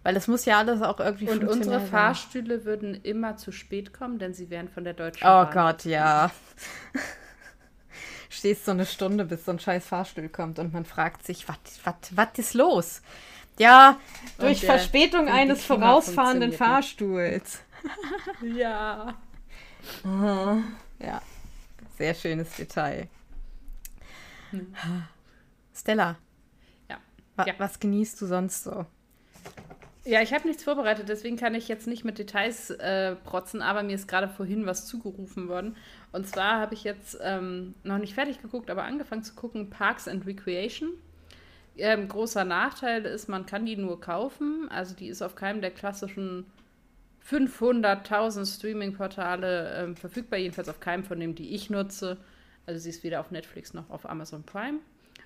Weil es muss ja alles auch irgendwie Und unsere sein. Fahrstühle würden immer zu spät kommen, denn sie wären von der Deutschen Oh Bahn. Gott, ja. Stehst so eine Stunde, bis so ein scheiß Fahrstuhl kommt und man fragt sich, was ist los? Ja, durch Verspätung und die eines vorausfahrenden. Fahrstuhls. Ja. Ja, sehr schönes Detail. Stella, Ja. wa Ja. was genießt du sonst so? Ja, ich habe nichts vorbereitet, deswegen kann ich jetzt nicht mit Details äh, protzen, aber mir ist gerade vorhin was zugerufen worden. Und zwar habe ich jetzt ähm, noch nicht fertig geguckt, aber angefangen zu gucken, Parks and Recreation. Ähm, großer Nachteil ist, man kann die nur kaufen. Also die ist auf keinem der klassischen 500.000 Streaming-Portale ähm, verfügbar, jedenfalls auf keinem von denen, die ich nutze. Also sie ist weder auf Netflix noch auf Amazon Prime.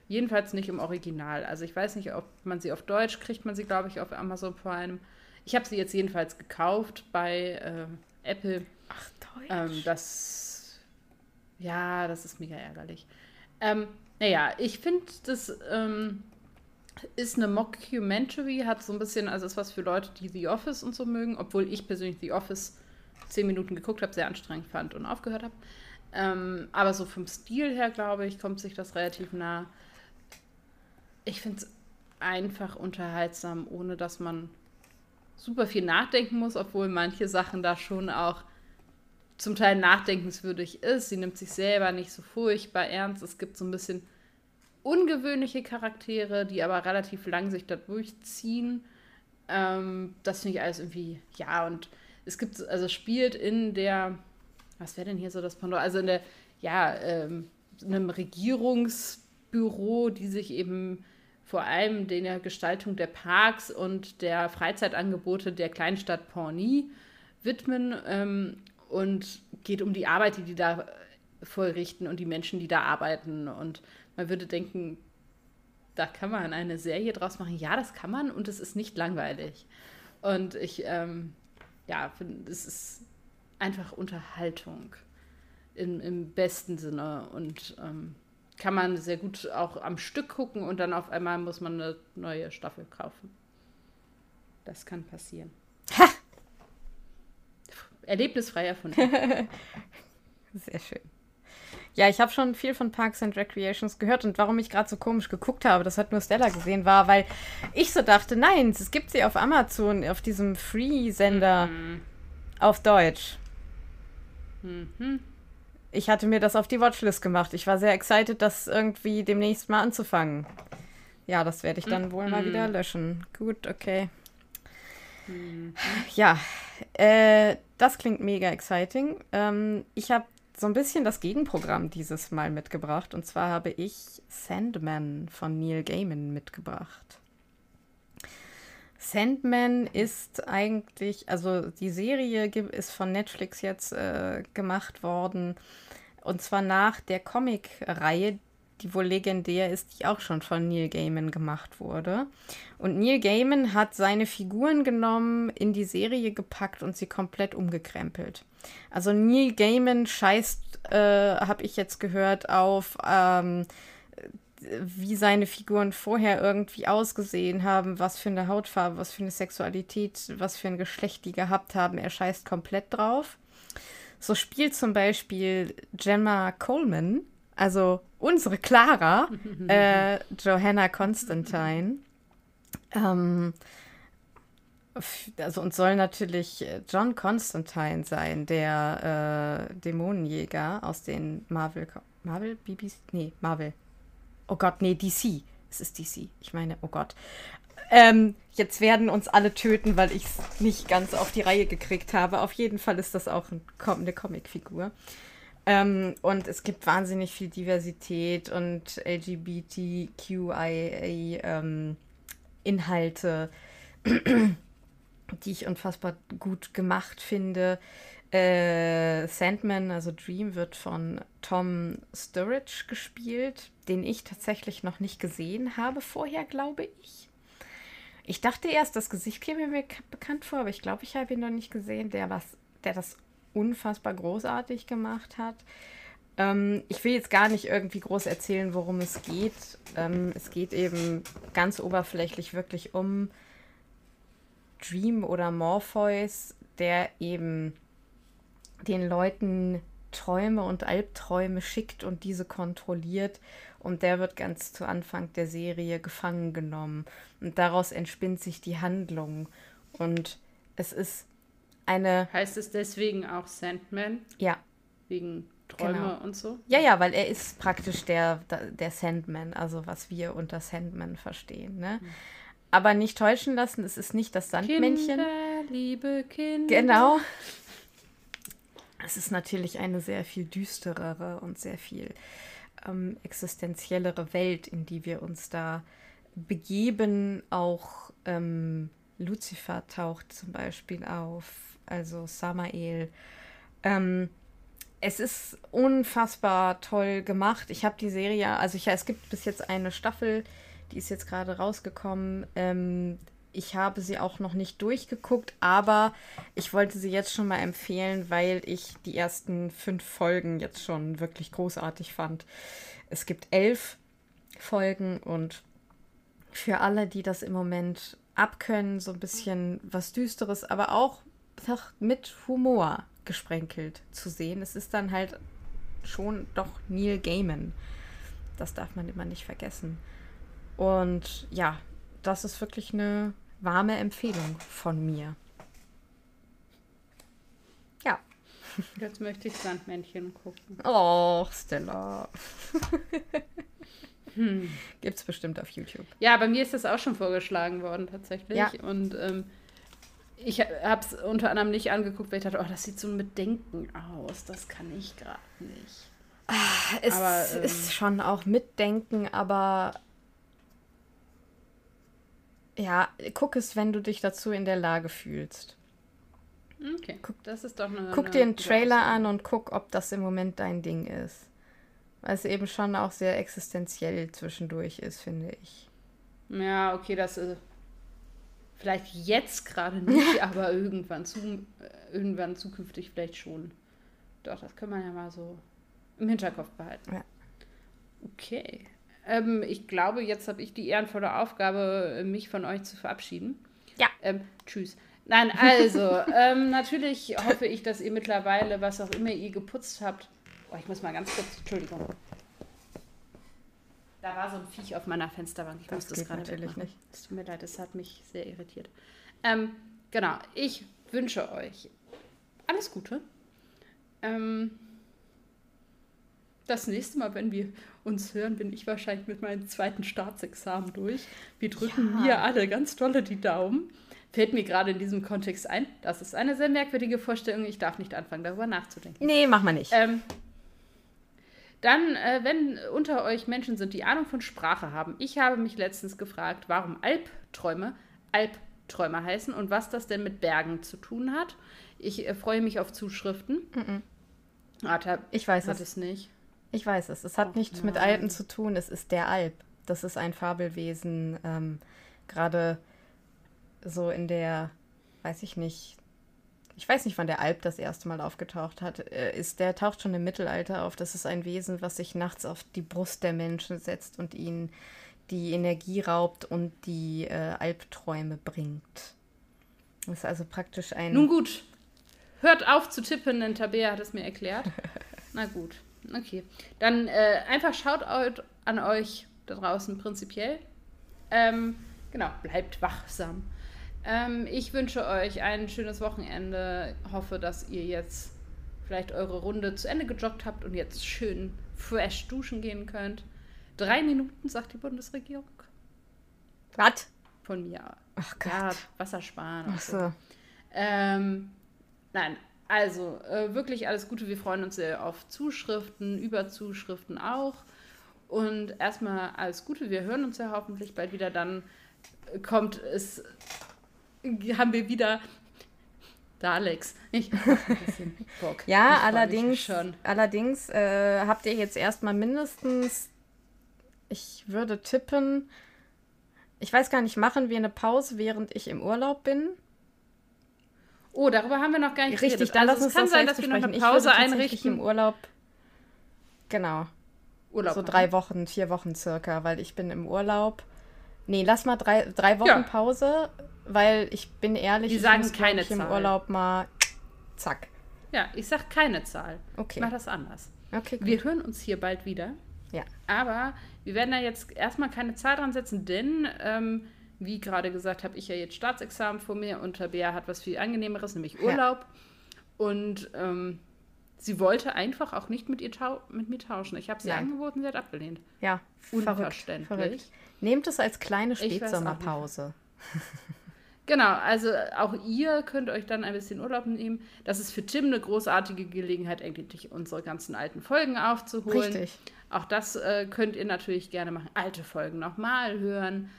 Jedenfalls nicht im Original. Also ich weiß nicht, ob man sie auf Deutsch kriegt, man sie, glaube ich, auf Amazon Prime. Ich habe sie jetzt jedenfalls gekauft bei ähm, Apple. Ach, Deutsch. Ähm, das, ja, das ist mega ärgerlich. Ähm, naja, ich finde, das ähm, ist eine Mockumentary, hat so ein bisschen, also ist was für Leute, die The Office und so mögen, obwohl ich persönlich The Office zehn Minuten geguckt habe, sehr anstrengend fand und aufgehört habe. Ähm, aber so vom Stil her, glaube ich, kommt sich das relativ nah. Ich finde es einfach unterhaltsam, ohne dass man super viel nachdenken muss, obwohl manche Sachen da schon auch zum Teil nachdenkenswürdig ist. Sie nimmt sich selber nicht so furchtbar ernst. Es gibt so ein bisschen ungewöhnliche Charaktere, die aber relativ lang sich da durchziehen. Ähm, das finde ich alles irgendwie, ja, und es gibt, also spielt in der, was wäre denn hier so das Pendant? Also in der, ja, ähm, einem Regierungsbüro, die sich eben vor allem der Gestaltung der Parks und der Freizeitangebote der Kleinstadt Pawnee widmen ähm, und geht um die Arbeit, die die da vollrichten und die Menschen, die da arbeiten. Und man würde denken, da kann man eine Serie draus machen. Ja, das kann man und es ist nicht langweilig. Und ich, ähm, ja, finde, es ist einfach Unterhaltung im, im besten Sinne und ähm, kann man sehr gut auch am Stück gucken und dann auf einmal muss man eine neue Staffel kaufen. Das kann passieren. Ha! Erlebnisfrei erfunden. Sehr schön. Ja, ich habe schon viel von Parks and Recreations gehört und warum ich gerade so komisch geguckt habe, das hat nur Stella gesehen, war, weil ich so dachte, nein, es gibt sie auf Amazon, auf diesem Free-Sender auf Deutsch. Mhm. Ich hatte mir das auf die Watchlist gemacht. Ich war sehr excited, das irgendwie demnächst mal anzufangen. Ja, das werde ich dann wohl mal wieder löschen. Gut, okay. Ja, äh, das klingt mega exciting. Ähm, ich habe so ein bisschen das Gegenprogramm dieses Mal mitgebracht. Und zwar habe ich Sandman von Neil Gaiman mitgebracht. Sandman ist eigentlich, also die Serie ist von Netflix jetzt äh, gemacht worden. Und zwar nach der Comic-Reihe, die wohl legendär ist, die auch schon von Neil Gaiman gemacht wurde. Und Neil Gaiman hat seine Figuren genommen, in die Serie gepackt und sie komplett umgekrempelt. Also Neil Gaiman scheißt, äh, habe ich jetzt gehört, auf ähm, wie seine Figuren vorher irgendwie ausgesehen haben, was für eine Hautfarbe, was für eine Sexualität, was für ein Geschlecht die gehabt haben. Er scheißt komplett drauf. So spielt zum Beispiel Gemma Coleman, also unsere Clara, äh, Johanna Constantine. Ähm, also und soll natürlich äh, John Constantine sein, der äh, Dämonenjäger aus den Marvel, Marvel, BBC, nee, Marvel. Oh Gott, nee, DC. Es ist DC. Ich meine, oh Gott. Ähm, jetzt werden uns alle töten, weil ich es nicht ganz auf die Reihe gekriegt habe. Auf jeden Fall ist das auch ein, eine Comicfigur. Ähm, und es gibt wahnsinnig viel Diversität und LGBTQIA-Inhalte, ähm, die ich unfassbar gut gemacht finde. Äh, Sandman, also Dream, wird von Tom Sturridge gespielt, den ich tatsächlich noch nicht gesehen habe vorher, glaube ich. Ich dachte erst, das Gesicht käme mir bekannt vor, aber ich glaube, ich habe ihn noch nicht gesehen, der, was, der das unfassbar großartig gemacht hat. Ähm, ich will jetzt gar nicht irgendwie groß erzählen, worum es geht. Ähm, es geht eben ganz oberflächlich wirklich um Dream oder Morpheus, der eben den Leuten Träume und Albträume schickt und diese kontrolliert. Und der wird ganz zu Anfang der Serie gefangen genommen. Und daraus entspinnt sich die Handlung. Und es ist eine. Heißt es deswegen auch Sandman? Ja. Wegen Träume genau. und so? Ja, ja, weil er ist praktisch der, der Sandman, also was wir unter Sandman verstehen. Ne? Mhm. Aber nicht täuschen lassen, es ist nicht das Sandmännchen. Kinder, liebe Kinder. Genau. Es ist natürlich eine sehr viel düsterere und sehr viel ähm, existenziellere Welt, in die wir uns da begeben. Auch ähm, Lucifer taucht zum Beispiel auf also Samael. Ähm, es ist unfassbar toll gemacht. Ich habe die Serie, also ich, es gibt bis jetzt eine Staffel, die ist jetzt gerade rausgekommen. Ähm, ich habe sie auch noch nicht durchgeguckt, aber ich wollte sie jetzt schon mal empfehlen, weil ich die ersten fünf Folgen jetzt schon wirklich großartig fand. Es gibt elf Folgen und für alle, die das im Moment abkönnen, so ein bisschen was Düsteres, aber auch mit Humor gesprenkelt zu sehen. Es ist dann halt schon doch Neil Gaiman. Das darf man immer nicht vergessen. Und ja, das ist wirklich eine warme Empfehlung von mir. Ja. Jetzt möchte ich Sandmännchen gucken. Oh, Stella. hm. Gibt's bestimmt auf YouTube. Ja, bei mir ist das auch schon vorgeschlagen worden, tatsächlich. Ja. Und ähm, ich habe es unter anderem nicht angeguckt, weil ich dachte, oh, das sieht so mit Denken aus. Das kann ich gerade nicht. Ah, es aber, ähm, ist schon auch mitdenken, aber ja, guck es, wenn du dich dazu in der Lage fühlst. Okay, guck, das ist doch eine. Guck dir einen Trailer an und guck, ob das im Moment dein Ding ist. Weil es eben schon auch sehr existenziell zwischendurch ist, finde ich. Ja, okay, das ist Vielleicht jetzt gerade nicht, aber irgendwann, zu, äh, irgendwann zukünftig vielleicht schon. Doch, das kann man ja mal so im Hinterkopf behalten. Ja. Okay. Ähm, ich glaube, jetzt habe ich die ehrenvolle Aufgabe, mich von euch zu verabschieden. Ja. Ähm, tschüss. Nein, also, ähm, natürlich hoffe ich, dass ihr mittlerweile, was auch immer ihr geputzt habt. Oh, ich muss mal ganz kurz, Entschuldigung. Da war so ein Viech auf meiner Fensterbank. Ich das muss das gerade natürlich wegmachen. nicht. Es tut mir leid, es hat mich sehr irritiert. Ähm, genau, ich wünsche euch alles Gute. Ähm, das nächste Mal, wenn wir uns hören, bin ich wahrscheinlich mit meinem zweiten Staatsexamen durch. Wir drücken ja. mir alle ganz tolle die Daumen. Fällt mir gerade in diesem Kontext ein. Das ist eine sehr merkwürdige Vorstellung. Ich darf nicht anfangen, darüber nachzudenken. Nee, mach mal nicht. Ähm, dann, äh, wenn unter euch Menschen sind, die Ahnung von Sprache haben. Ich habe mich letztens gefragt, warum Albträume Albträume heißen und was das denn mit Bergen zu tun hat. Ich äh, freue mich auf Zuschriften. Mm -mm. Warte, ich weiß es. es nicht. Ich weiß es. Es hat Och, nichts mit nein. Alpen zu tun. Es ist der Alp. Das ist ein Fabelwesen. Ähm, Gerade so in der, weiß ich nicht, ich weiß nicht, wann der Alp das erste Mal aufgetaucht hat. Äh, Ist, der taucht schon im Mittelalter auf. Das ist ein Wesen, was sich nachts auf die Brust der Menschen setzt und ihnen die Energie raubt und die äh, Albträume bringt. Das ist also praktisch ein. Nun gut, hört auf zu tippen, denn Tabea hat es mir erklärt. Na gut, okay. Dann äh, einfach schaut an euch da draußen prinzipiell. Ähm, genau, bleibt wachsam. Ähm, ich wünsche euch ein schönes Wochenende. Hoffe, dass ihr jetzt vielleicht eure Runde zu Ende gejoggt habt und jetzt schön fresh duschen gehen könnt. Drei Minuten, sagt die Bundesregierung. Was? Von mir. Ach Gott. Ja, Wasser sparen. und Ach so. ähm, nein, also äh, wirklich alles Gute. Wir freuen uns sehr auf Zuschriften, über Zuschriften auch. Und erstmal alles Gute. Wir hören uns ja hoffentlich bald wieder. Dann kommt es, haben wir wieder. Da, Alex. Ich hab ein bisschen Bock. Ja, Ich allerdings, Schon. allerdings äh, habt ihr jetzt erstmal mindestens, ich würde tippen, ich weiß gar nicht, machen wir eine Pause, während ich im Urlaub bin? Oh, darüber haben wir noch gar nicht Richtig, geredet. dann also lass uns es kann sein, dass wir noch eine. Pause ich einrichten. im Urlaub, genau, Urlaub so machen. drei Wochen, vier Wochen circa, weil ich bin im Urlaub. Nee, lass mal drei, drei Wochen Ja. Pause, weil ich bin ehrlich, ich sagen muss, glaub keine ich, im Zahl. Urlaub mal zack. Ja, ich sag keine Zahl. Okay. Ich mach das anders. Okay, gut. Wir hören uns hier bald wieder. Ja. Aber wir werden da jetzt erstmal keine Zahl dran setzen, denn, ähm, wie gerade gesagt, habe ich ja jetzt Staatsexamen vor mir und Tabea hat was viel angenehmeres, nämlich Urlaub. Und ähm, sie wollte einfach auch nicht mit, ihr mit mir tauschen. Ich habe sie Nein. angeboten, sie hat abgelehnt. Ja, verrückt, Unverständlich. verrückt. Nehmt es als kleine. Spätsommerpause. Genau, also auch ihr könnt euch dann ein bisschen Urlaub nehmen. Das ist für Tim eine großartige Gelegenheit, eigentlich unsere ganzen alten Folgen aufzuholen. Richtig. Auch das äh, könnt ihr natürlich gerne machen. Alte Folgen nochmal hören,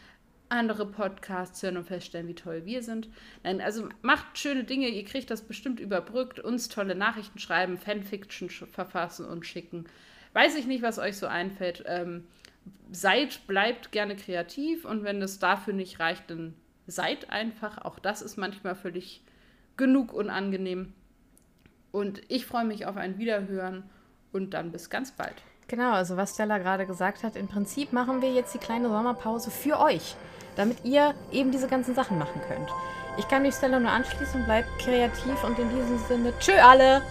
andere Podcasts hören und feststellen, wie toll wir sind. Nein, also macht schöne Dinge, ihr kriegt das bestimmt überbrückt, uns tolle Nachrichten schreiben, Fanfiction verfassen und schicken. Weiß ich nicht, was euch so einfällt. Ähm, seid, bleibt gerne kreativ und wenn es dafür nicht reicht, dann seid einfach. Auch das ist manchmal völlig genug unangenehm. Und ich freue mich auf ein Wiederhören und dann bis ganz bald. Genau, also was Stella gerade gesagt hat, im Prinzip machen wir jetzt die kleine Sommerpause für euch, damit ihr eben diese ganzen Sachen machen könnt. Ich kann mich Stella nur anschließen, bleibt kreativ und in diesem Sinne, tschö alle!